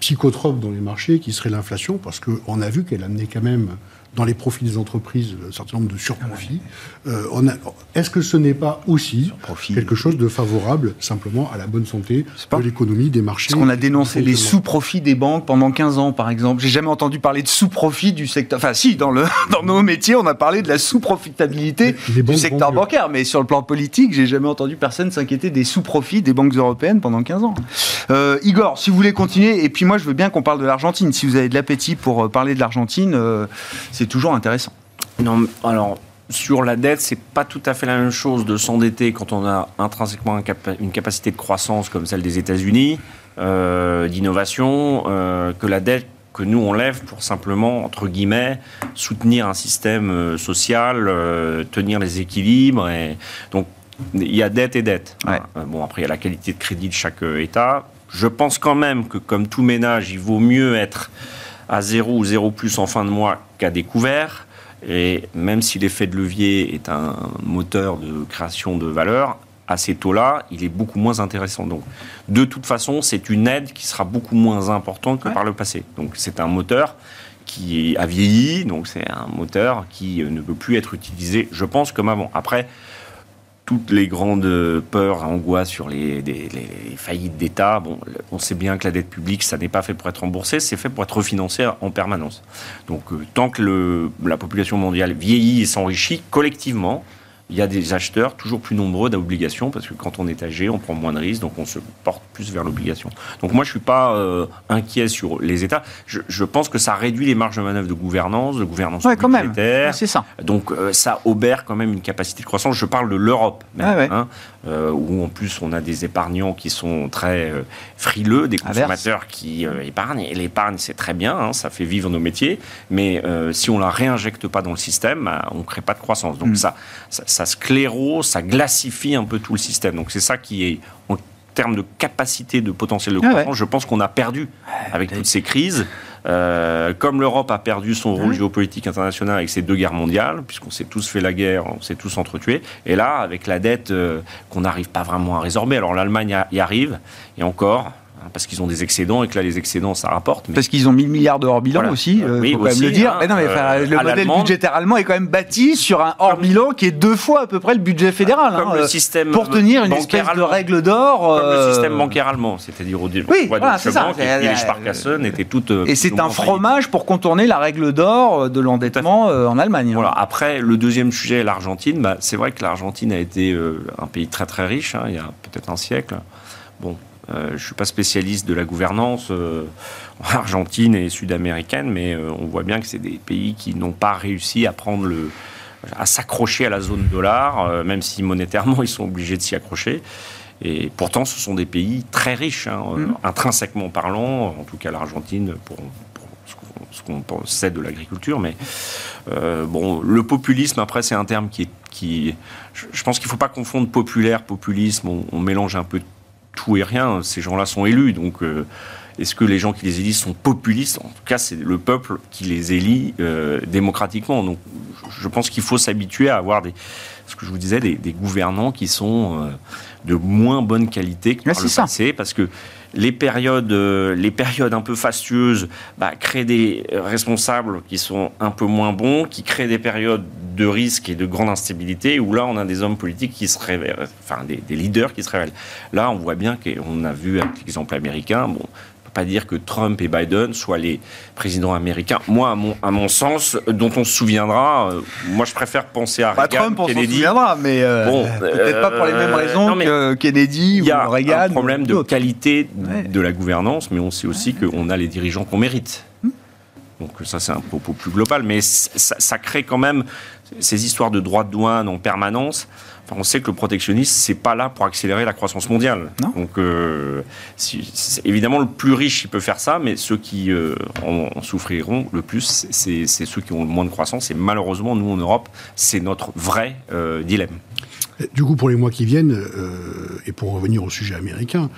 psychotrope dans les marchés qui serait l'inflation, parce qu'on a vu qu'elle amenait quand même dans les profits des entreprises un certain nombre de surprofits. Euh, Est-ce que ce n'est pas aussi quelque chose de favorable simplement à la bonne santé pas- de l'économie, des marchés Parce qu'on a dénoncé les sous-profits des banques pendant 15 ans, par exemple. J'ai jamais entendu parler de sous-profit du secteur. Enfin, si, dans, le, dans nos métiers, on a parlé de la sous-profitabilité du secteur bancaire. Mais sur le plan politique, j'ai jamais entendu personne s'inquiéter des sous-profits des banques européennes pendant 15 ans. Euh, Igor, si vous voulez continuer, et puis moi, je veux bien qu'on parle de l'Argentine. Si vous avez de l'appétit pour euh, parler de l'Argentine, euh, c'est toujours intéressant. Non, alors sur la dette, c'est pas tout à fait la même chose de s'endetter quand on a intrinsèquement une capacité de croissance comme celle des États-Unis, euh, d'innovation, euh, que la dette que nous on lève pour simplement entre guillemets soutenir un système euh, social, euh, tenir les équilibres. Et donc il y a dette et dette. Ouais. Bon après il y a la qualité de crédit de chaque État. Je pense quand même que comme tout ménage, il vaut mieux être à zéro ou zéro plus en fin de mois qu'à découvert. Et même si l'effet de levier est un moteur de création de valeur, à ces taux-là, il est beaucoup moins intéressant. Donc, de toute façon, c'est une aide qui sera beaucoup moins importante que Ouais. par le passé. Donc, c'est un moteur qui a vieilli, donc c'est un moteur qui ne peut plus être utilisé, je pense, comme avant. Après, toutes les grandes peurs, angoisses sur les, faillites d'État, bon, on sait bien que la dette publique, ça n'est pas fait pour être remboursé, c'est fait pour être refinancé en permanence. Donc, euh, tant que la population mondiale vieillit et s'enrichit collectivement, il y a des acheteurs toujours plus nombreux d'obligations parce que quand on est âgé, on prend moins de risques, donc on se porte plus vers l'obligation. Donc moi, je suis pas euh, inquiet sur les États. Je, je pense que ça réduit les marges de manœuvre de gouvernance, de gouvernance Ouais, quand même. budgétaire. Ouais, c'est ça. Donc euh, ça obère quand même une capacité de croissance. Je parle de l'Europe, même, Ah ouais. hein, euh, où en plus on a des épargnants qui sont très euh, frileux, des Averse. consommateurs qui euh, épargnent. Et l'épargne, c'est très bien, hein, ça fait vivre nos métiers. Mais euh, si on la réinjecte pas dans le système, bah, on crée pas de croissance. Donc Mm. ça, ça, ça sclérose, ça glacifie un peu tout le système. Donc c'est ça qui est en termes de capacité de potentiel de Ah ouais. croissance, je pense qu'on a perdu avec toutes ces crises. Euh, comme l'Europe a perdu son rôle géopolitique international avec ces deux guerres mondiales, puisqu'on s'est tous fait la guerre, on s'est tous entretués, et là, avec la dette euh, qu'on n'arrive pas vraiment à résorber, alors l'Allemagne y arrive, et encore, parce qu'ils ont des excédents, et que là, les excédents, ça rapporte. Mais Parce qu'ils ont 1000 milliards de hors-bilan Voilà. aussi, Euh, euh, oui, faut quand même le dire. hein, Mais non, mais, enfin, euh, le modèle budgétaire allemand est quand même bâti sur un hors-bilan qui est deux fois à peu près le budget fédéral. comme hein, le euh, système pour tenir une espèce de règle d'or. Comme euh, le système bancaire allemand, c'est-à-dire au début, Oui, voilà, c'est ça. Et Euh, les Sparkassen étaient toutes. euh, Et c'est un fromage pour contourner la règle d'or euh, de l'endettement euh, en Allemagne. hein. Voilà. Après, le deuxième sujet, l'Argentine. Bah, c'est vrai que l'Argentine a été euh, un pays très très riche hein, il y a peut-être un siècle. Bon, euh, je suis pas spécialiste de la gouvernance euh, argentine et sud-américaine, mais euh, on voit bien que c'est des pays qui n'ont pas réussi à prendre le à s'accrocher à la zone dollar, euh, même si monétairement ils sont obligés de s'y accrocher. Et pourtant, ce sont des pays très riches, hein, Mhm. intrinsèquement parlant, en tout cas l'Argentine, pour, ce qu'on- possède de l'agriculture. Mais euh, bon, le populisme, après, c'est un terme qui est. Qui, je, je pense qu'il ne faut pas confondre populaire, populisme. On, on mélange un peu tout et rien. Ces gens-là sont élus. Donc, euh, est-ce que les gens qui les élisent sont populistes? En tout cas, c'est le peuple qui les élit euh, démocratiquement. Donc, je, pense qu'il faut s'habituer à avoir des. Ce que je vous disais, des, des gouvernants qui sont euh, de moins bonne qualité que par le ça. passé, parce que les périodes, euh, les périodes un peu fastueuses bah, créent des responsables qui sont un peu moins bons, qui créent des périodes de risque et de grande instabilité, où là, on a des hommes politiques qui se révèlent, enfin des, des leaders qui se révèlent. Là, on voit bien qu'on a vu avec l'exemple américain, bon, pas dire que Trump et Biden soient les présidents américains. Moi, à mon, à mon sens, dont on se souviendra, euh, moi, je préfère penser à Pas Reagan, Trump, on Kennedy. souviendra, mais euh, Bon, peut-être pas pour les mêmes euh, raisons non, que Kennedy Il y a ou Reagan. un problème ou de qualité Ouais. de la gouvernance, mais on sait aussi qu'on a les dirigeants qu'on mérite. Donc ça, c'est un propos plus global, mais ça crée quand même ces histoires de droits de douane en permanence, on sait que le protectionnisme, c'est pas là pour accélérer la croissance mondiale. Donc, euh, évidemment, le plus riche, il peut faire ça, mais ceux qui euh, en, souffriront le plus, c'est ceux qui ont le moins de croissance. Et malheureusement, nous, en Europe, c'est notre vrai euh, dilemme. Du coup, pour les mois qui viennent, et pour revenir au sujet américain,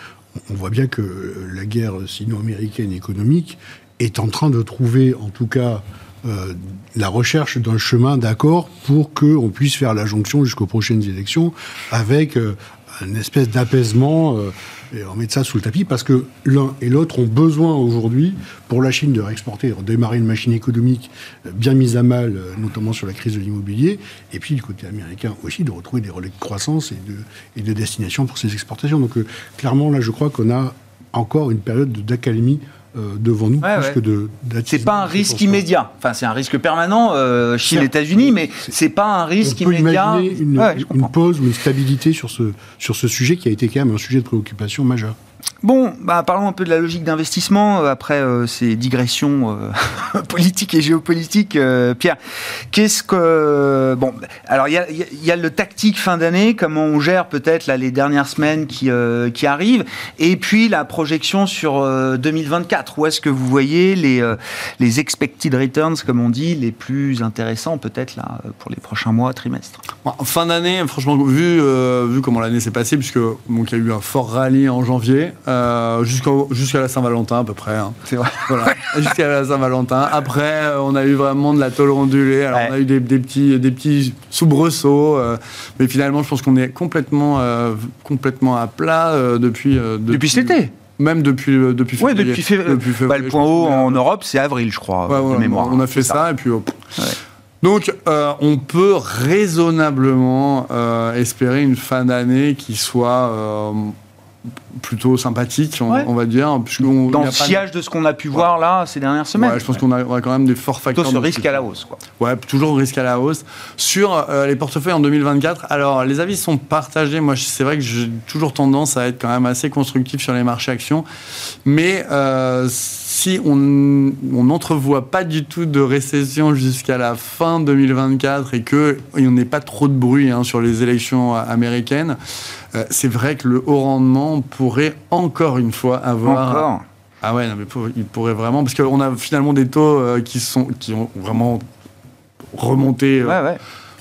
on voit bien que la guerre sino-américaine économique est en train de trouver, en tout cas, euh, la recherche d'un chemin d'accord pour qu'on puisse faire la jonction jusqu'aux prochaines élections avec euh, une espèce d'apaisement euh, et on met ça sous le tapis parce que l'un et l'autre ont besoin aujourd'hui pour la Chine de réexporter, de démarrer une machine économique bien mise à mal, notamment sur la crise de l'immobilier, et puis du côté américain aussi de retrouver des relais de croissance et de, de destination pour ses exportations. Donc clairement là, je crois qu'on a encore une période d'accalmie euh, devant nous plus que de C'est pas un risque immédiat. Enfin, c'est un risque permanent euh, Chine, États-Unis, mais c'est pas un risque on peut immédiat. Une, une pause ou une stabilité sur ce, sur ce sujet qui a été quand même un sujet de préoccupation majeur. Bon, bah, parlons un peu de la logique d'investissement euh, après euh, ces digressions euh, politiques et géopolitiques. Pierre, qu'est-ce que bon Alors il y a, le tactique fin d'année, comment on gère peut-être les dernières semaines qui qui arrivent, et puis la projection sur 2024. Où est-ce que vous voyez les les expected returns, comme on dit, les plus intéressants peut-être là pour les prochains mois, trimestres? Fin d'année, franchement, vu vu comment l'année s'est passée, puisque il y a eu un fort rallye en janvier. Euh, jusqu'à la Saint-Valentin à peu près. Hein. C'est vrai. Voilà, jusqu'à la Saint-Valentin. Après, euh, on a eu vraiment de la tôle ondulée. Alors, on a eu des, petits, des petits soubresauts. Euh, mais finalement, je pense qu'on est complètement, complètement à plat depuis, depuis, cet été même depuis, depuis février. depuis, février. Bah, le point haut en Europe, c'est avril, je crois, de mémoire. On a fait ça, et puis... Donc, on peut raisonnablement espérer une fin d'année qui soit plutôt sympathique, on, va dire. Dans le sillage de ce qu'on a pu voir là ces dernières semaines. je pense qu'on a quand même des forts facteurs. Plutôt ce risque à la hausse. Quoi. Ouais, toujours risque à la hausse. Sur euh, les portefeuilles en 2024, alors les avis sont partagés. Moi, c'est vrai que j'ai toujours tendance à être quand même assez constructif sur les marchés actions. Mais euh, si on n'entrevoit pas du tout de récession jusqu'à la fin 2024 et qu'il n'y ait pas trop de bruit hein, sur les élections américaines, euh, c'est vrai que le haut rendement pourrait encore une fois avoir. Encore Ah ouais, mais il pourrait vraiment. Parce qu'on a finalement des taux euh, qui, sont, qui ont vraiment remonté. Euh,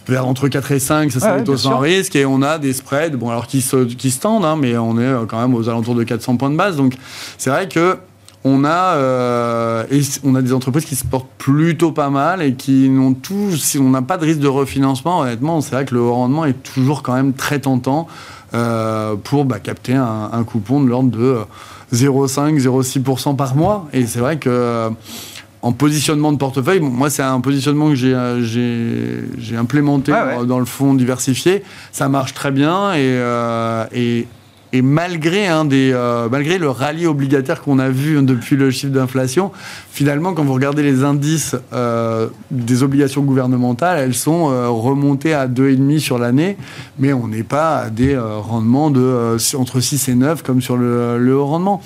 vers entre 4 et 5, ça c'est les taux sans risque, et on a des spreads, bon alors qui se, qui se tendent, hein, mais on est quand même aux alentours de 400 points de base, donc c'est vrai que on a, et on a des entreprises qui se portent plutôt pas mal et qui n'ont tout, si on n'a pas de risque de refinancement, honnêtement, c'est vrai que le haut rendement est toujours quand même très tentant. Euh, pour bah, capter un, coupon de l'ordre de 0,5-0,6% par mois. Et c'est vrai que euh, en positionnement de portefeuille, moi c'est un positionnement que j'ai euh, implémenté Dans, le fonds diversifié. Ça marche très bien et, et, et malgré, hein, des, euh, malgré le rallye obligataire qu'on a vu depuis le chiffre d'inflation, finalement, quand vous regardez les indices euh, des obligations gouvernementales, elles sont euh, remontées à 2,5 sur l'année, mais on n'est pas à des rendements de, entre 6 et 9 comme sur le, le haut rendement.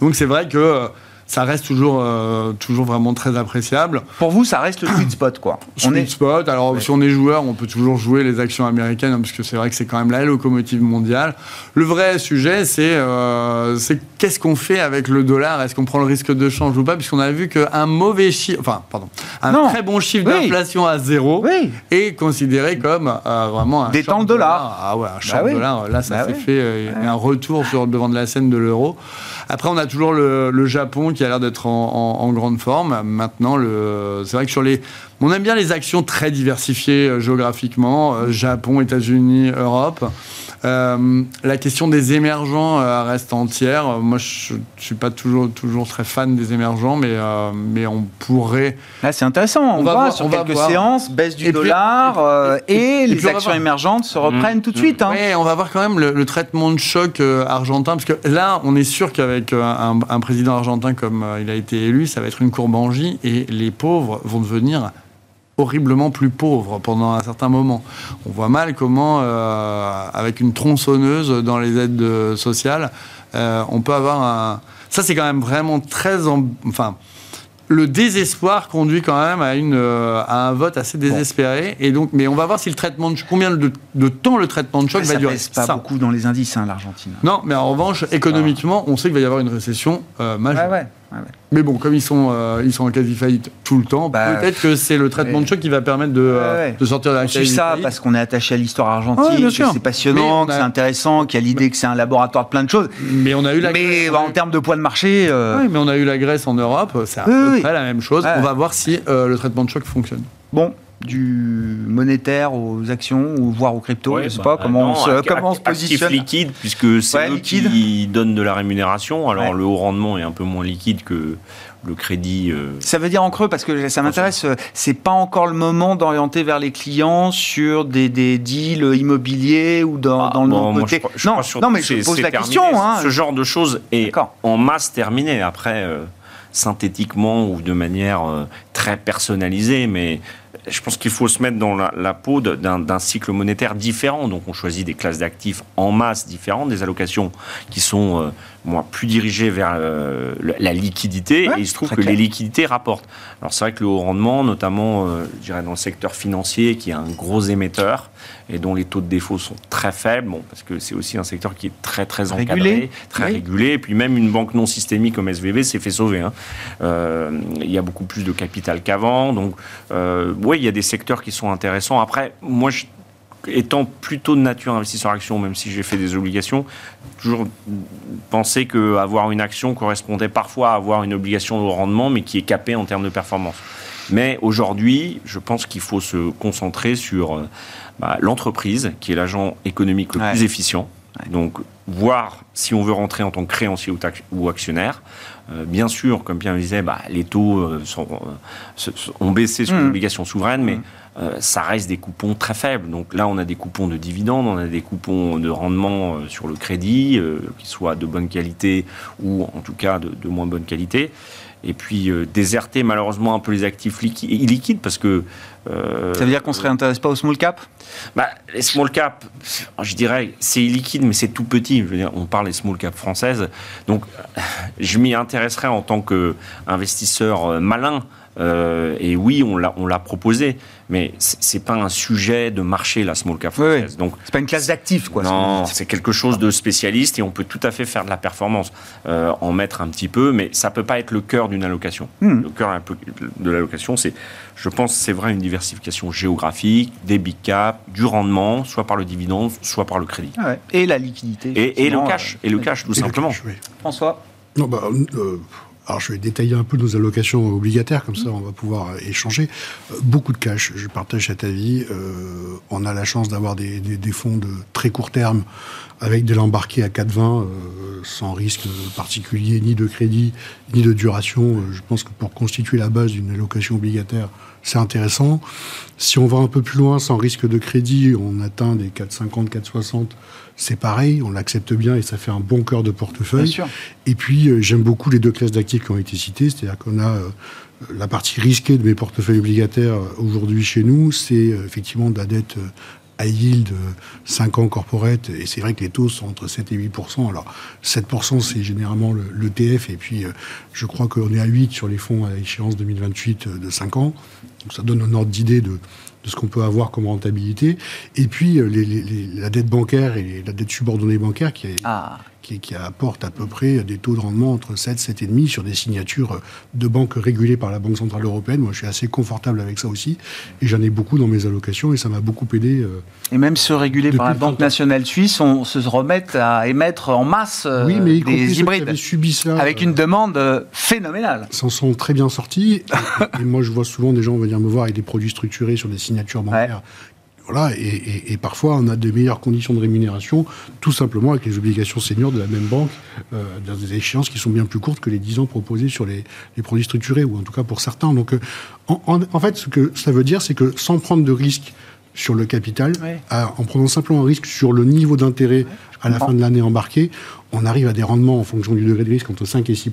Donc c'est vrai que ça reste toujours, euh, toujours vraiment très appréciable. Pour vous, ça reste le sweet spot, quoi. Sweet est... spot. Alors, si on est joueur, on peut toujours jouer les actions américaines, hein, parce que c'est vrai que c'est quand même la locomotive mondiale. Le vrai sujet, c'est euh, qu'est-ce qu'on fait avec le dollar? Est-ce qu'on prend le risque de change ou pas? Puisqu'on a vu qu'un mauvais chiffre, enfin, pardon, un très bon chiffre d'inflation à zéro est considéré comme euh, vraiment un Détend le dollar. Ah ouais, un champ bah de dollar. Là, ça bah s'est fait euh, un retour sur le devant de la scène de l'euro. Après, on a toujours le, Japon qui a l'air d'être en, grande forme. Maintenant, c'est vrai que sur les... On aime bien les actions très diversifiées euh, géographiquement, euh, Japon, États-Unis, Europe. Euh, la question des émergents euh, reste entière. Moi, je ne suis pas toujours, toujours très fan des émergents, mais, euh, mais on pourrait. Là, c'est intéressant. On, va voir sur quelques séances, baisse du dollar et, les actions émergentes se reprennent tout de suite. Hein. On va voir quand même le, traitement de choc argentin, parce que là, on est sûr qu'avec un, un, président argentin comme il a été élu, ça va être une courbe en J et les pauvres vont devenir horriblement plus pauvres pendant un certain moment. On voit mal comment, euh, avec une tronçonneuse dans les aides sociales, euh, on peut avoir un... Ça, c'est quand même vraiment très... Enfin, le désespoir conduit quand même à, une, euh, à un vote assez désespéré. Et donc, mais on va voir si le traitement de combien de, de temps le traitement de choc Ouais, va ça durer. pèse pas Ça. beaucoup dans les indices, hein, l'Argentine. Non, mais en revanche, économiquement, on sait qu'il va y avoir une récession euh, majeure. Ouais, ouais. Ouais, ouais. Mais bon, comme ils sont, euh, ils sont en quasi faillite tout le temps, Bah, peut-être que c'est le traitement de choc qui va permettre de, euh, de sortir de la quasi ça faillite. parce qu'on est attaché à l'histoire argentine, que c'est passionnant, que c'est intéressant, qu'il y a l'idée que c'est un laboratoire de plein de choses. Mais on a eu la Mais Grèce, bah, en termes de poids de marché, euh, Ouais, mais on a eu la Grèce en Europe, c'est à Oui, peu oui. près la même chose. On va voir si le traitement de choc fonctionne. bon, du monétaire aux actions ou voire aux cryptos, Ouais, je sais bah, pas comment, non, on se, comment on se actif positionne. liquide, puisque c'est Ouais, eux liquide. qui donnent de la rémunération. Alors Ouais. le haut rendement est un peu moins liquide que le crédit. euh, Ça veut dire en creux parce que ça m'intéresse. euh, C'est pas encore le moment d'orienter vers les clients sur des, des deals immobiliers ou dans, Ah, dans le bon, non je je Non, non, mais je pose la terminé. question. Hein. Ce genre de choses est en masse terminé. Après, euh, synthétiquement ou de manière euh, très personnalisée, mais je pense qu'il faut se mettre dans la, peau d'un cycle monétaire différent. Donc, on choisit des classes d'actifs en masse différentes, des allocations qui sont euh, moi, plus dirigées vers euh, la liquidité. Ouais, et il se trouve que clair. les liquidités rapportent. Alors, c'est vrai que le haut rendement, notamment, euh, je dirais dans le secteur financier, qui est un gros émetteur et dont les taux de défaut sont très faibles, bon, parce que c'est aussi un secteur qui est très très encadré, Régulé. très Oui. régulé. Et puis même une banque non systémique comme SVB s'est fait sauver. hein. Euh, il y a beaucoup plus de capital qu'avant. Donc, oui, il y a des secteurs qui sont intéressants. Après, moi, je- étant plutôt de nature investisseur action, même si j'ai fait des obligations, toujours pensé que avoir une action correspondait parfois à avoir une obligation de rendement, mais qui est capée en termes de performance. Mais aujourd'hui, je pense qu'il faut se concentrer sur euh, bah, l'entreprise, qui est l'agent économique le Ouais. plus efficient. Donc, voir si on veut rentrer en tant que créancier ou, actionnaire. Euh, bien sûr, comme Pierre le disait, bah, les taux euh, sont, euh, ont baissé sur les obligations souveraines, mais Mhm. Euh, ça reste des coupons très faibles. Donc là, on a des coupons de dividendes, on a des coupons de rendement euh, sur le crédit, euh, qui soient de bonne qualité ou en tout cas de, de moins bonne qualité. Et puis euh, déserter malheureusement un peu les actifs liqui- illiquides parce que Ça veut dire qu'on se réintéresse pas au small cap? Bah, les small cap, je dirais, c'est illiquide, mais c'est tout petit. Je veux dire, on parle des small cap françaises. Donc, je m'y intéresserai en tant qu'investisseur malin. Euh, et oui, on l'a, proposé, mais c'est, pas un sujet de marché, la small cap Oui, oui. française. Donc, C'est pas une classe d'actifs, quoi. non, c'est quelque chose de spécialiste et on peut tout à fait faire de la performance, euh, en mettre un petit peu, mais ça peut pas être le cœur d'une allocation. Hmm. Le cœur de l'allocation, c'est, je pense, c'est vrai, une diversification géographique, des big caps, du rendement, soit par le dividende, soit par le crédit. Ah ouais. Et la liquidité. Et, et le cash, euh, et le cash, tout Et simplement. cash, oui. François? Non, bah, euh, alors je vais détailler un peu nos allocations obligataires, comme ça on va pouvoir euh, échanger. Euh, beaucoup de cash, je partage cet avis. Euh, on a la chance d'avoir des, des- des fonds de très court terme avec de l'embarqué à 4,20 euh, sans risque particulier, ni de crédit, ni de duration. Euh, je pense que pour constituer la base d'une allocation obligataire, c'est intéressant. Si on va un peu plus loin, sans risque de crédit, on atteint des 4,50, 4,60, c'est pareil, on l'accepte bien et ça fait un bon cœur de portefeuille. Bien sûr. Et puis, euh, j'aime beaucoup les deux classes d'actifs qui ont été citées, c'est-à-dire qu'on a euh, la partie risquée de mes portefeuilles obligataires euh, aujourd'hui chez nous, c'est effectivement de la dette high yield, euh, 5 ans corporate, et c'est vrai que les taux sont entre 7 et 8% Alors, 7% c'est généralement le, le TF, et puis euh, je crois qu'on est à 8 sur les fonds à échéance 2028 euh, de 5 ans. Donc, ça donne un ordre d'idée de, de ce qu'on peut avoir comme rentabilité. Et puis, euh, la dette bancaire et la dette subordonnée bancaire qui est Ah, qui, qui apporte à peu près des taux de rendement entre 7 7,5 sur des signatures de banques régulées par la Banque Centrale Européenne. Moi, je suis assez confortable avec ça aussi. Et j'en ai beaucoup dans mes allocations et ça m'a beaucoup aidé. euh. et même ceux régulés par la Banque 30 ans. nationale suisse, on se remettent à émettre en masse euh, oui, mais des hybrides subi ça. avec une demande euh, phénoménale. s'en sont très bien sortis. Et, et moi, je vois souvent des gens venir me voir avec des produits structurés sur des signatures bancaires. Voilà, et, et- et parfois on a de meilleures conditions de rémunération, tout simplement avec les obligations seniors de la même banque, euh, dans des échéances qui sont bien plus courtes que les 10 ans proposés sur les, les produits structurés, ou en tout cas pour certains. Donc, euh, en, en- en fait, ce que ça veut dire, c'est que sans prendre de risque sur le capital, Ouais. à- en prenant simplement un risque sur le niveau d'intérêt à la fin de l'année embarqué, on arrive à des rendements en fonction du degré de risque entre 5 et 6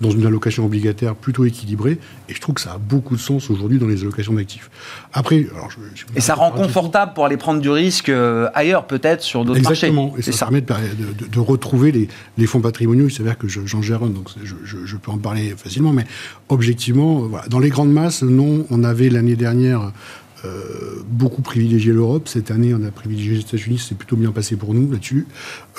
dans une allocation obligataire plutôt équilibrée. Et je trouve que ça a beaucoup de sens aujourd'hui dans les allocations d'actifs. Après, alors je, et ça rend confortable pour aller prendre du risque euh, ailleurs, peut-être sur d'autres marchés. Exactement. Et ça, permet de, retrouver les, les, fonds patrimoniaux. Il s'avère que j'en gère un, donc je, je, peux en parler facilement. Mais objectivement, voilà, dans les grandes masses, non, on avait l'année dernière euh, beaucoup privilégié l'Europe. Cette année, on a privilégié les États-Unis. C'est plutôt bien passé pour nous là-dessus.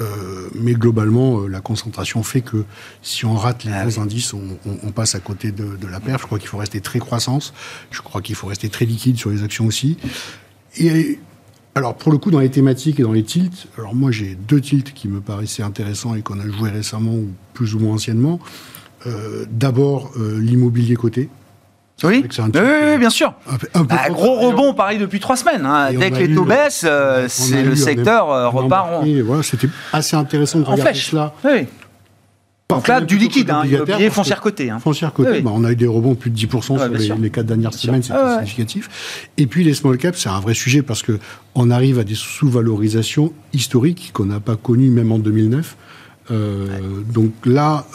Euh, mais globalement, euh, la concentration fait que si on rate les ah gros indices, on, passe à côté de, la perf. Je crois qu'il faut rester très croissance. Je crois qu'il faut rester très liquide sur les actions aussi. Et alors, pour le coup, dans les thématiques et dans les tilts, alors moi, j'ai deux tilts qui me paraissaient intéressants et qu'on a joué récemment ou plus ou moins anciennement. D'abord, l'immobilier coté. Oui. oui, bien sûr. Un, bah, gros rebond, pareil, depuis trois semaines. Hein. Dès que les taux baissent, euh, c'est le secteur euh, repart. Voilà, C'était assez intéressant de regarder cela. Oui. Donc là, du liquide, hein, immobilier foncière côté. Hein. Foncière côté, bah, on a eu des rebonds plus de 10% sur les, quatre dernières semaines, c'est significatif. Et puis les small caps, c'est un vrai sujet parce que on arrive à des sous-valorisations historiques qu'on n'a pas connues même en 2009. Euh, donc là,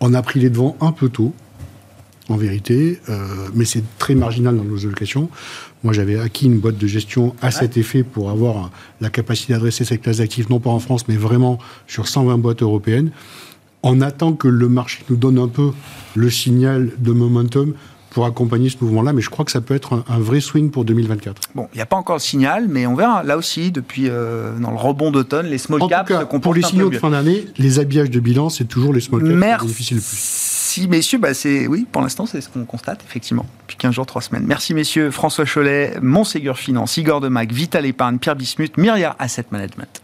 on a pris les devants un peu tôt en vérité, euh, mais c'est très marginal dans nos allocations. Moi, j'avais acquis une boîte de gestion à cet effet pour avoir la capacité d'adresser cette classe d'actifs, non pas en France, mais vraiment sur 120 boîtes européennes. On attend que le marché nous donne un peu le signal de momentum pour accompagner ce mouvement-là, mais je crois que ça peut être un, vrai swing pour 2024. Bon, il n'y a pas encore le signal, mais on verra. Là aussi, depuis euh, dans le rebond d'automne, les small caps se comportent Pour les signaux de fin d'année, les habillages de bilan, c'est toujours les small caps Merci. difficiles le plus. Merci messieurs, bah c'est oui, pour l'instant c'est ce qu'on constate effectivement depuis 15 jours, 3 semaines. Merci messieurs, François Cholet, Montségur Finance, Igor Demac, Vital Épargne, Pierre Bismuth, Myria Asset Management.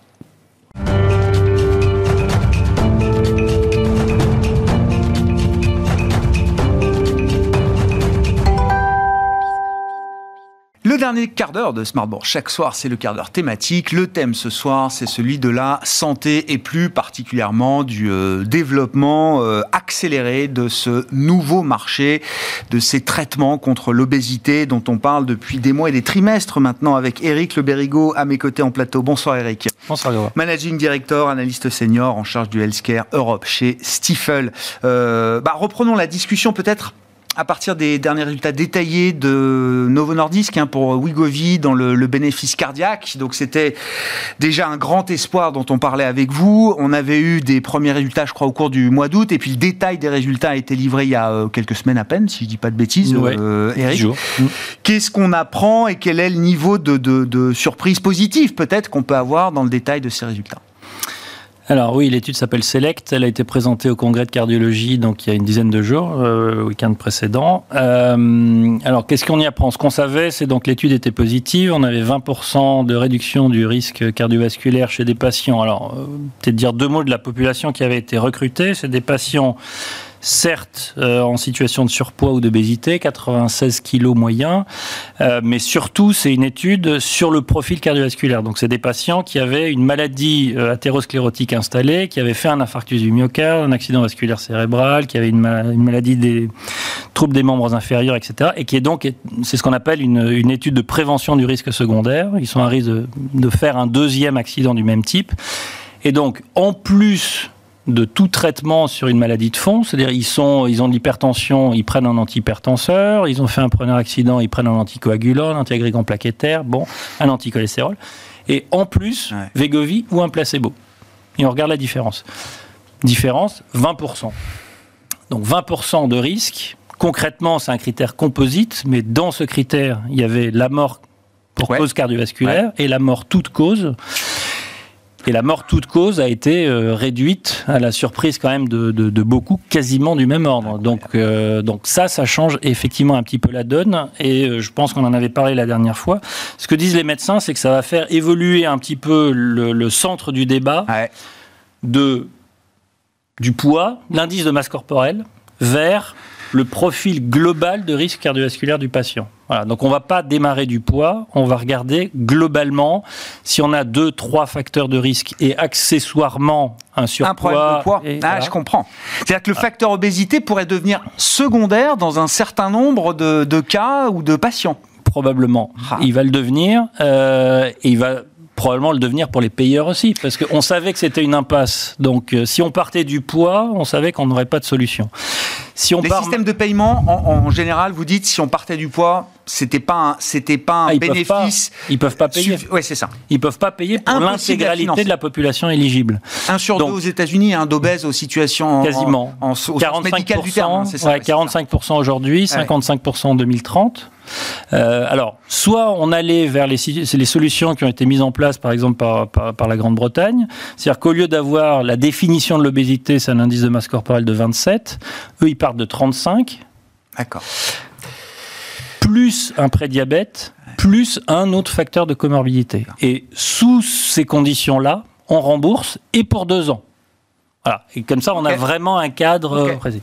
Dernier quart d'heure de Smartboard, chaque soir, c'est le quart d'heure thématique. Le thème ce soir, c'est celui de la santé et plus particulièrement du euh, développement euh, accéléré de ce nouveau marché, de ces traitements contre l'obésité dont on parle depuis des mois et des trimestres maintenant avec Eric Le Berigo à mes côtés en plateau. Bonsoir Eric. Bonsoir Managing Director, analyste senior en charge du Healthcare Europe chez Stifel. Euh, bah, reprenons la discussion peut-être à partir des derniers résultats détaillés de Novo Nordisk hein, pour Wigovi dans le, bénéfice cardiaque. Donc c'était déjà un grand espoir dont on parlait avec vous. On avait eu des premiers résultats, je crois, au cours du mois d'août, et puis le détail des résultats a été livré il y a euh, quelques semaines à peine, si je dis pas de bêtises, euh, Eric. Mm. Qu'est-ce qu'on apprend et quel est le niveau de, de surprise positive peut-être qu'on peut avoir dans le détail de ces résultats? Alors oui, l'étude s'appelle Select. Elle a été présentée au congrès de cardiologie donc il y a une dizaine de jours, euh, le week-end précédent. Euh, alors qu'est-ce qu'on y apprend? Ce qu'on savait, c'est donc l'étude était positive. On avait 20% de réduction du risque cardiovasculaire chez des patients. Alors euh, peut-être dire deux mots de la population qui avait été recrutée. C'est des patients certes euh, en situation de surpoids ou d'obésité, 96 kilos moyens, euh, mais surtout c'est une étude sur le profil cardiovasculaire. Donc c'est des patients qui avaient une maladie euh, athérosclérotique installée, qui avaient fait un infarctus du myocarde, un accident vasculaire cérébral, qui avaient une, maladie des troubles des membres inférieurs, etc. Et qui est donc, c'est ce qu'on appelle une, une, étude de prévention du risque secondaire. Ils sont à risque de, de faire un deuxième accident du même type. Et donc, en plus de tout traitement sur une maladie de fond, c'est-à-dire ils sont, ils ont de l'hypertension, ils prennent un antihypertenseur, ils ont fait un premier accident, ils prennent un anticoagulant, un antiagrégant plaquettaire, bon, un anticholestérol, et en plus ouais. ou un placebo. Et on regarde la différence. Différence 20%. Donc 20% de risque. Concrètement, c'est un critère composite, mais dans ce critère, il y avait la mort pour cause cardiovasculaire et la mort toute cause. Et la mort toute cause a été euh, réduite à la surprise quand même de, de, beaucoup, quasiment du même ordre. Donc, euh, donc ça, ça change effectivement un petit peu la donne. Et euh, je pense qu'on en avait parlé la dernière fois. Ce que disent les médecins, c'est que ça va faire évoluer un petit peu le, centre du débat de, du poids, l'indice de masse corporelle, vers le profil global de risque cardiovasculaire du patient. Voilà, donc on ne va pas démarrer du poids, on va regarder globalement si on a deux, trois facteurs de risque et accessoirement un surpoids. Un problème de poids. ah, je comprends. C'est-à-dire que le facteur obésité pourrait devenir secondaire dans un certain nombre de, cas ou de patients. Probablement. Ah. Il va le devenir euh, et il va probablement le devenir pour les payeurs aussi, parce qu'on savait que c'était une impasse. Donc, euh, si on partait du poids, on savait qu'on n'aurait pas de solution. Si on les systèmes de paiement, en, général, vous dites, si on partait du poids, c'était pas un, c'était pas un ah, ils bénéfice. Peuvent pas, ils peuvent pas payer. Oui, c'est ça. Ils peuvent pas payer pour l'intégralité de la population éligible. Un sur deux aux États-Unis, un d'obèses aux situations quasiment en, en, 45 du terme. Hein, ça, 45% aujourd'hui, 55% en 2030. Euh, alors, soit on allait vers les, les, solutions qui ont été mises en place, par exemple, par, par, la Grande-Bretagne. C'est-à-dire qu'au lieu d'avoir la définition de l'obésité, c'est un indice de masse corporelle de 27, eux, ils partent de 35. D'accord. Plus un prédiabète, plus un autre facteur de comorbidité. Et sous ces conditions-là, on rembourse et pour deux ans. Voilà. Et comme ça, on a vraiment un cadre précis.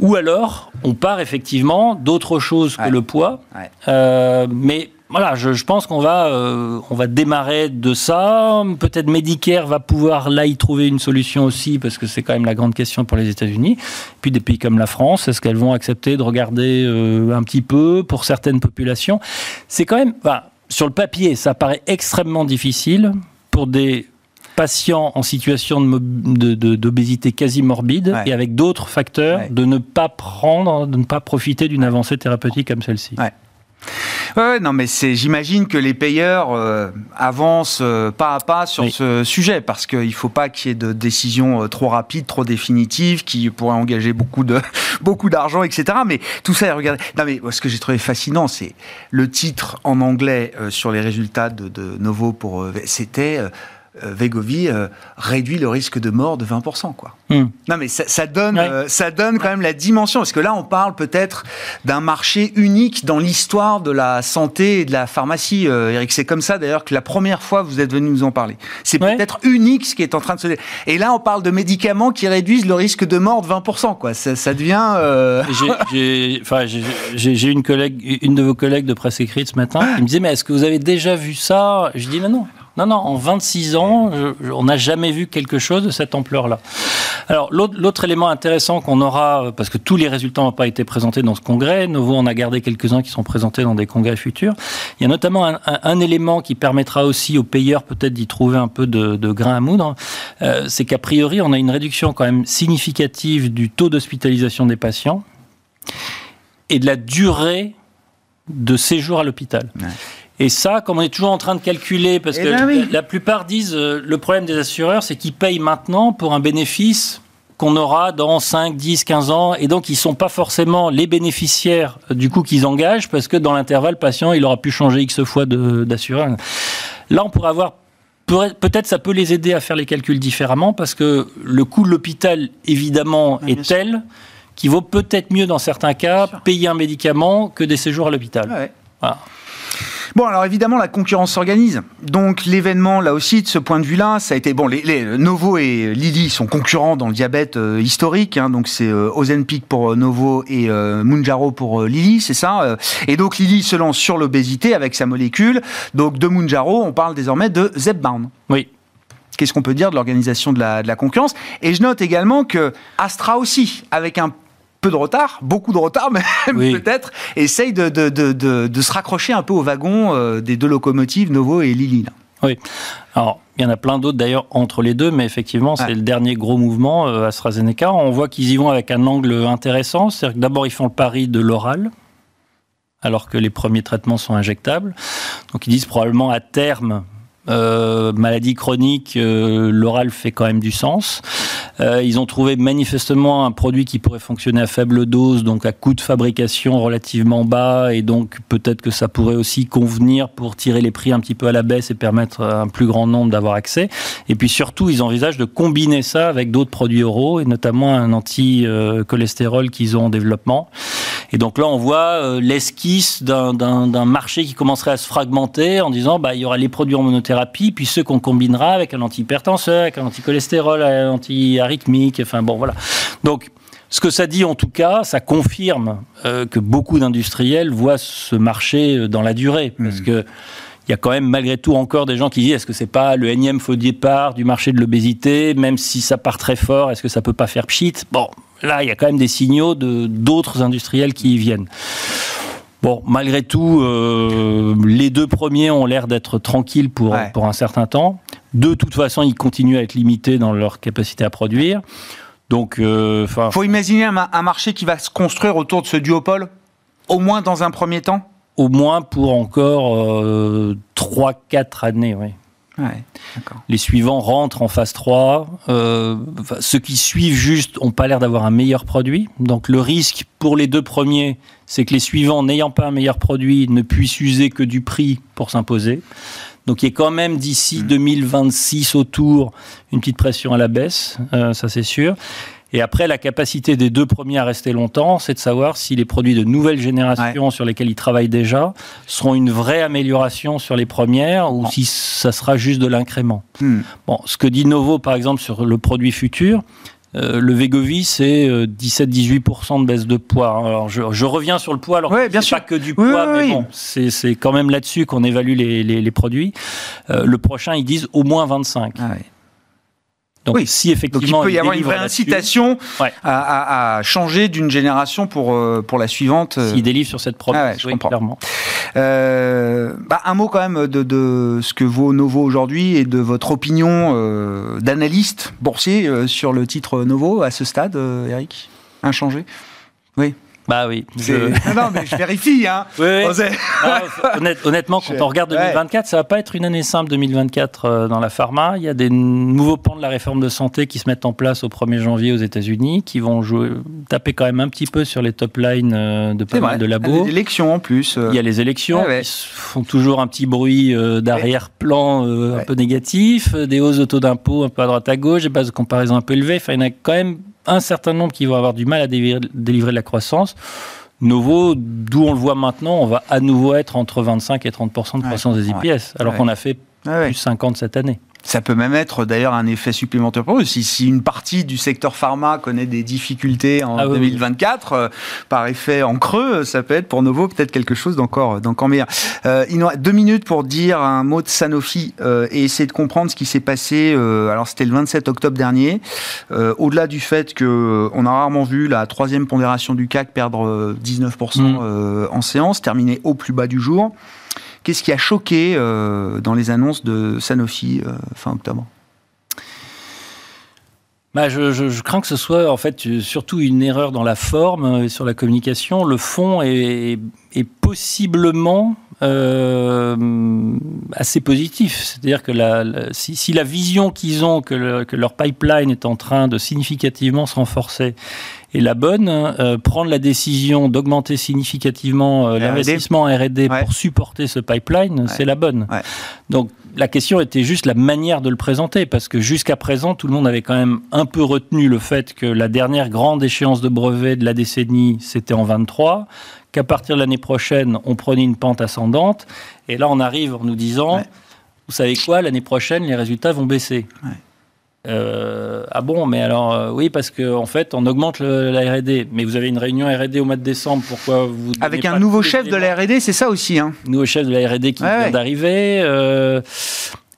Ou alors, on part effectivement d'autre chose que le poids. Euh, mais voilà, je, pense qu'on va, euh, on va démarrer de ça. Peut-être Medicare va pouvoir là y trouver une solution aussi, parce que c'est quand même la grande question pour les États-Unis. Puis des pays comme la France, est-ce qu'elles vont accepter de regarder euh, un petit peu pour certaines populations? C'est quand même, sur le papier, ça paraît extrêmement difficile pour des patients en situation d'obésité de, quasi morbide et avec d'autres facteurs de ne pas prendre, de ne pas profiter d'une avancée thérapeutique comme celle-ci. Ouais. non, mais c'est, j'imagine que les payeurs euh, avancent euh, pas à pas sur ce sujet parce qu'il ne faut pas qu'il y ait de décisions euh, trop rapides, trop définitives, qui pourraient engager beaucoup de beaucoup d'argent, etc. Mais tout ça, regardez. Non, mais ce que j'ai trouvé fascinant, c'est le titre en anglais sur les résultats de, de Novo pour. c'était euh, Vegovi euh, réduit le risque de mort de 20%. Quoi. Hmm. Non, mais ça, donne, euh, ça donne quand même la dimension, parce que là, on parle peut-être d'un marché unique dans l'histoire de la santé et de la pharmacie, Eric. C'est comme ça, d'ailleurs, que la première fois, vous êtes venu nous en parler. C'est peut-être unique ce qui est en train de se... Et là, on parle de médicaments qui réduisent le risque de mort de 20%. Quoi. Ça, devient... J'ai une collègue, une de vos collègues de presse écrite ce matin, qui me disait, mais est-ce que vous avez déjà vu ça? Je dis, mais non. Non, non, en 26 ans, on n'a jamais vu quelque chose de cette ampleur-là. Alors, l'autre élément intéressant qu'on aura, parce que tous les résultats n'ont pas été présentés dans ce congrès, Novo en a gardé quelques-uns qui sont présentés dans des congrès futurs, il y a notamment un, élément qui permettra aussi aux payeurs peut-être d'y trouver un peu de, grain à moudre, euh, c'est qu'a priori, on a une réduction quand même significative du taux d'hospitalisation des patients et de la durée de séjour à l'hôpital. Et ça, comme on est toujours en train de calculer, parce eh que ben la, plupart disent euh, le problème des assureurs, c'est qu'ils payent maintenant pour un bénéfice qu'on aura dans 5, 10, 15 ans, et donc ils ne sont pas forcément les bénéficiaires euh, du coup qu'ils engagent, parce que dans l'intervalle, le patient, il aura pu changer X fois d'assureur. Là, on pourrait avoir Peut-être ça peut les aider à faire les calculs différemment parce que le coût de l'hôpital, évidemment, est tel qu'il vaut peut-être mieux dans certains cas payer un médicament que des séjours à l'hôpital. Ouais. Voilà. Bon, alors évidemment, la concurrence s'organise. Donc l'événement, là aussi, de ce point de vue-là, ça a été bon. Les, Novo et Lilly sont concurrents dans le diabète euh, historique. Hein, donc c'est euh, Ozempic pour euh, Novo et Munjaro pour Lilly, c'est ça. et donc Lilly se lance sur l'obésité avec sa molécule. Donc de Munjaro, on parle désormais de Zepbound. Oui. Qu'est-ce qu'on peut dire de l'organisation de la, de la concurrence? Et je note également que Astra aussi, avec un peu de retard, beaucoup de retard même peut-être, essaye de, de, de, de, se raccrocher un peu au wagon euh, des deux locomotives Novo et Lili. Oui. Alors, il y en a plein d'autres d'ailleurs entre les deux, mais effectivement, c'est le dernier gros mouvement euh, AstraZeneca. On voit qu'ils y vont avec un angle intéressant. C'est-à-dire que d'abord, ils font le pari de l'oral, alors que les premiers traitements sont injectables. Donc, ils disent probablement à terme, euh, maladie chronique, euh, l'oral fait quand même du sens. Euh, ils ont trouvé manifestement un produit qui pourrait fonctionner à faible dose, donc à coût de fabrication relativement bas, et donc peut-être que ça pourrait aussi convenir pour tirer les prix un petit peu à la baisse et permettre à un plus grand nombre d'avoir accès. Et puis surtout, ils envisagent de combiner ça avec d'autres produits oraux, et notamment un anti-cholestérol qu'ils ont en développement. Et donc là, on voit l'esquisse d'un marché qui commencerait à se fragmenter en disant, bah, il y aura les produits en monothérapie, puis ceux qu'on combinera avec un antihypertenseur, avec un anticholestérol, un anti arythmique, enfin bon, voilà. Donc, ce que ça dit en tout cas, ça confirme euh, que beaucoup d'industriels voient ce marché euh, dans la durée, parce mmh. que il y a quand même malgré tout encore des gens qui disent est-ce que c'est pas le énième faux départ du marché de l'obésité, même si ça part très fort, est-ce que ça peut pas faire pchit? Bon, là il y a quand même des signaux de d'autres industriels qui y viennent. Bon, malgré tout, euh, les, deux premiers ont l'air d'être tranquilles pour, Ouais. pour un certain temps. De toute façon, ils continuent à être limités dans leur capacité à produire. Donc, euh, faut imaginer un, ma- un marché qui va se construire autour de ce duopole, au moins dans un premier temps? au moins pour encore euh, 3-4 années, oui. Ouais. Les suivants rentrent en phase 3. Euh, enfin, ceux qui suivent juste n'ont pas l'air d'avoir un meilleur produit. Donc le risque pour les deux premiers, c'est que les suivants, n'ayant pas un meilleur produit, ne puissent user que du prix pour s'imposer. Donc il y a quand même d'ici 2026 autour une petite pression à la baisse, euh, ça c'est sûr. Et après, la capacité des deux premiers à rester longtemps, c'est de savoir si les produits de nouvelle génération sur lesquels ils travaillent déjà seront une vraie amélioration sur les premières ou Bon. si ça sera juste de l'incrément. Hmm. Bon, ce que dit Novo, par exemple, sur le produit futur, euh, le Vegovi, c'est euh, 17-18% de baisse de poids. Alors, je, je reviens sur le poids, alors bien sûr. pas que du Oui, poids, oui, mais oui. bon, c'est c'est quand même là-dessus qu'on évalue les, les- les produits. Euh, le prochain, ils disent au moins 25. Ah. Donc, Oui. si Donc effectivement il peut y avoir une vraie incitation Ouais. à, à- à changer d'une génération pour, euh, pour la suivante. euh. S'ils délivrent sur cette promesse, Ah ouais, je oui, comprends. clairement. Euh, bah, un mot quand même de, de ce que vaut Novo aujourd'hui et de votre opinion euh, d'analyste boursier euh, sur le titre Novo à ce stade, Eric? Inchangé? Oui. Bah oui. Je- Non, non, mais je vérifie. Hein. Oui, oui. Honnête- honnêtement, quand on regarde ouais. 2024, ça va pas être une année simple 2024 euh, dans la pharma. Il y a des nouveaux pans de la réforme de santé qui se mettent en place au 1er janvier aux États-Unis, qui vont jouer, taper quand même un petit peu sur les top lines euh, de pas mal de labos. Des élections en plus. euh. Il y a les élections ouais. qui font toujours un petit bruit d'arrière-plan Ouais. un peu négatif, des hausses de taux d'impôt un peu à droite à gauche, des bases de comparaison un peu élevées. Enfin, il y en a quand même un certain nombre qui vont avoir du mal à délivrer, de la croissance. Novo, d'où on le voit maintenant, on va à nouveau être entre 25 et 30 de Ouais. croissance des IPS, alors Ouais. qu'on a fait plus 50 cette année. Ça peut même être d'ailleurs un effet supplémentaire pour eux. Si, si une partie du secteur pharma connaît des difficultés en Ah oui, 2024, euh, par effet en creux, ça peut être pour Novo peut-être quelque chose d'encore d'encore meilleur. Euh, il nous reste deux minutes pour dire un mot de Sanofi euh, et essayer de comprendre ce qui s'est passé. euh, alors c'était le 27 octobre dernier. Euh, Au-delà du fait que euh, on a rarement vu la troisième pondération du CAC perdre euh, 19% Mm. euh, en séance, terminer au plus bas du jour. Qu'est-ce qui a choqué euh, dans les annonces de Sanofi euh, fin octobre? Bah, je, crains que ce soit en fait surtout une erreur dans la forme euh, sur la communication. Le fond est, possiblement euh, assez positif. C'est-à-dire que si, la vision qu'ils ont que leur pipeline est en train de significativement se renforcer est la bonne, euh, prendre la décision d'augmenter significativement euh, l'investissement en R&D Ouais. pour supporter ce pipeline, c'est la bonne. Ouais. Donc la question était juste la manière de le présenter, parce que jusqu'à présent, tout le monde avait quand même un peu retenu le fait que la dernière grande échéance de brevet de la décennie, c'était en 23, qu'à partir de l'année prochaine, on prenait une pente ascendante, et là on arrive en nous disant, vous savez quoi, l'année prochaine, les résultats vont baisser. Euh, ah bon, mais alors euh, oui, parce qu'en en fait, on augmente le- la R&D. Mais vous avez une réunion R&D au mois de décembre. Pourquoi vous Avec un nouveau chef de la R&D, c'est ça aussi. Hein. nouveau chef de la R&D qui Ouais, vient ouais. d'arriver. euh,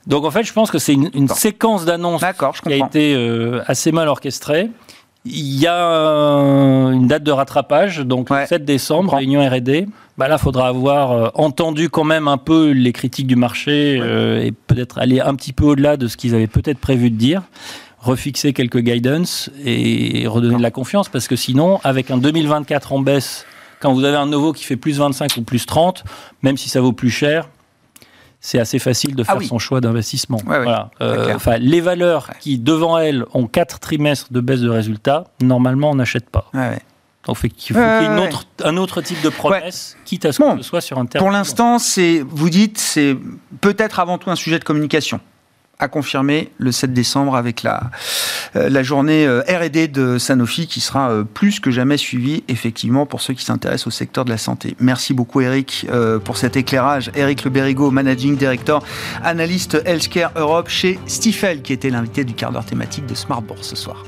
donc en fait, je pense que c'est une, une séquence d'annonces qui a été assez mal orchestrée. Il y a une date de rattrapage, donc Ouais, le 7 décembre, réunion R&D. Bah là, il faudra avoir euh, entendu quand même un peu les critiques du marché euh, et peut-être aller un petit peu au-delà de ce qu'ils avaient peut-être prévu de dire, refixer quelques guidance et redonner de la confiance, parce que sinon, avec un 2024 en baisse, quand vous avez un nouveau qui fait plus 25 ou plus 30, même si ça vaut plus cher, c'est assez facile de Ah faire oui. son choix d'investissement. Ouais, Voilà. Euh, les valeurs Ouais. qui, devant elles, ont quatre trimestres de baisse de résultats, normalement, on n'achète pas. Ouais. Donc, fait qu'il faut qu'il y ait une ouais, autre- un autre type de promesse, quitte à ce Bon. que ce soit sur un terme. Pour l'instant, c'est, vous dites, c'est peut-être avant tout un sujet de communication. À confirmer le 7 décembre avec la, euh, la journée euh, R&D de Sanofi qui sera euh, plus que jamais suivie effectivement pour ceux qui s'intéressent au secteur de la santé. Merci beaucoup Eric pour cet éclairage. Eric Le Berrigo, Managing Director, analyste Healthcare Europe chez Stifel qui était l'invité du quart d'heure thématique de Smart Bourse ce soir.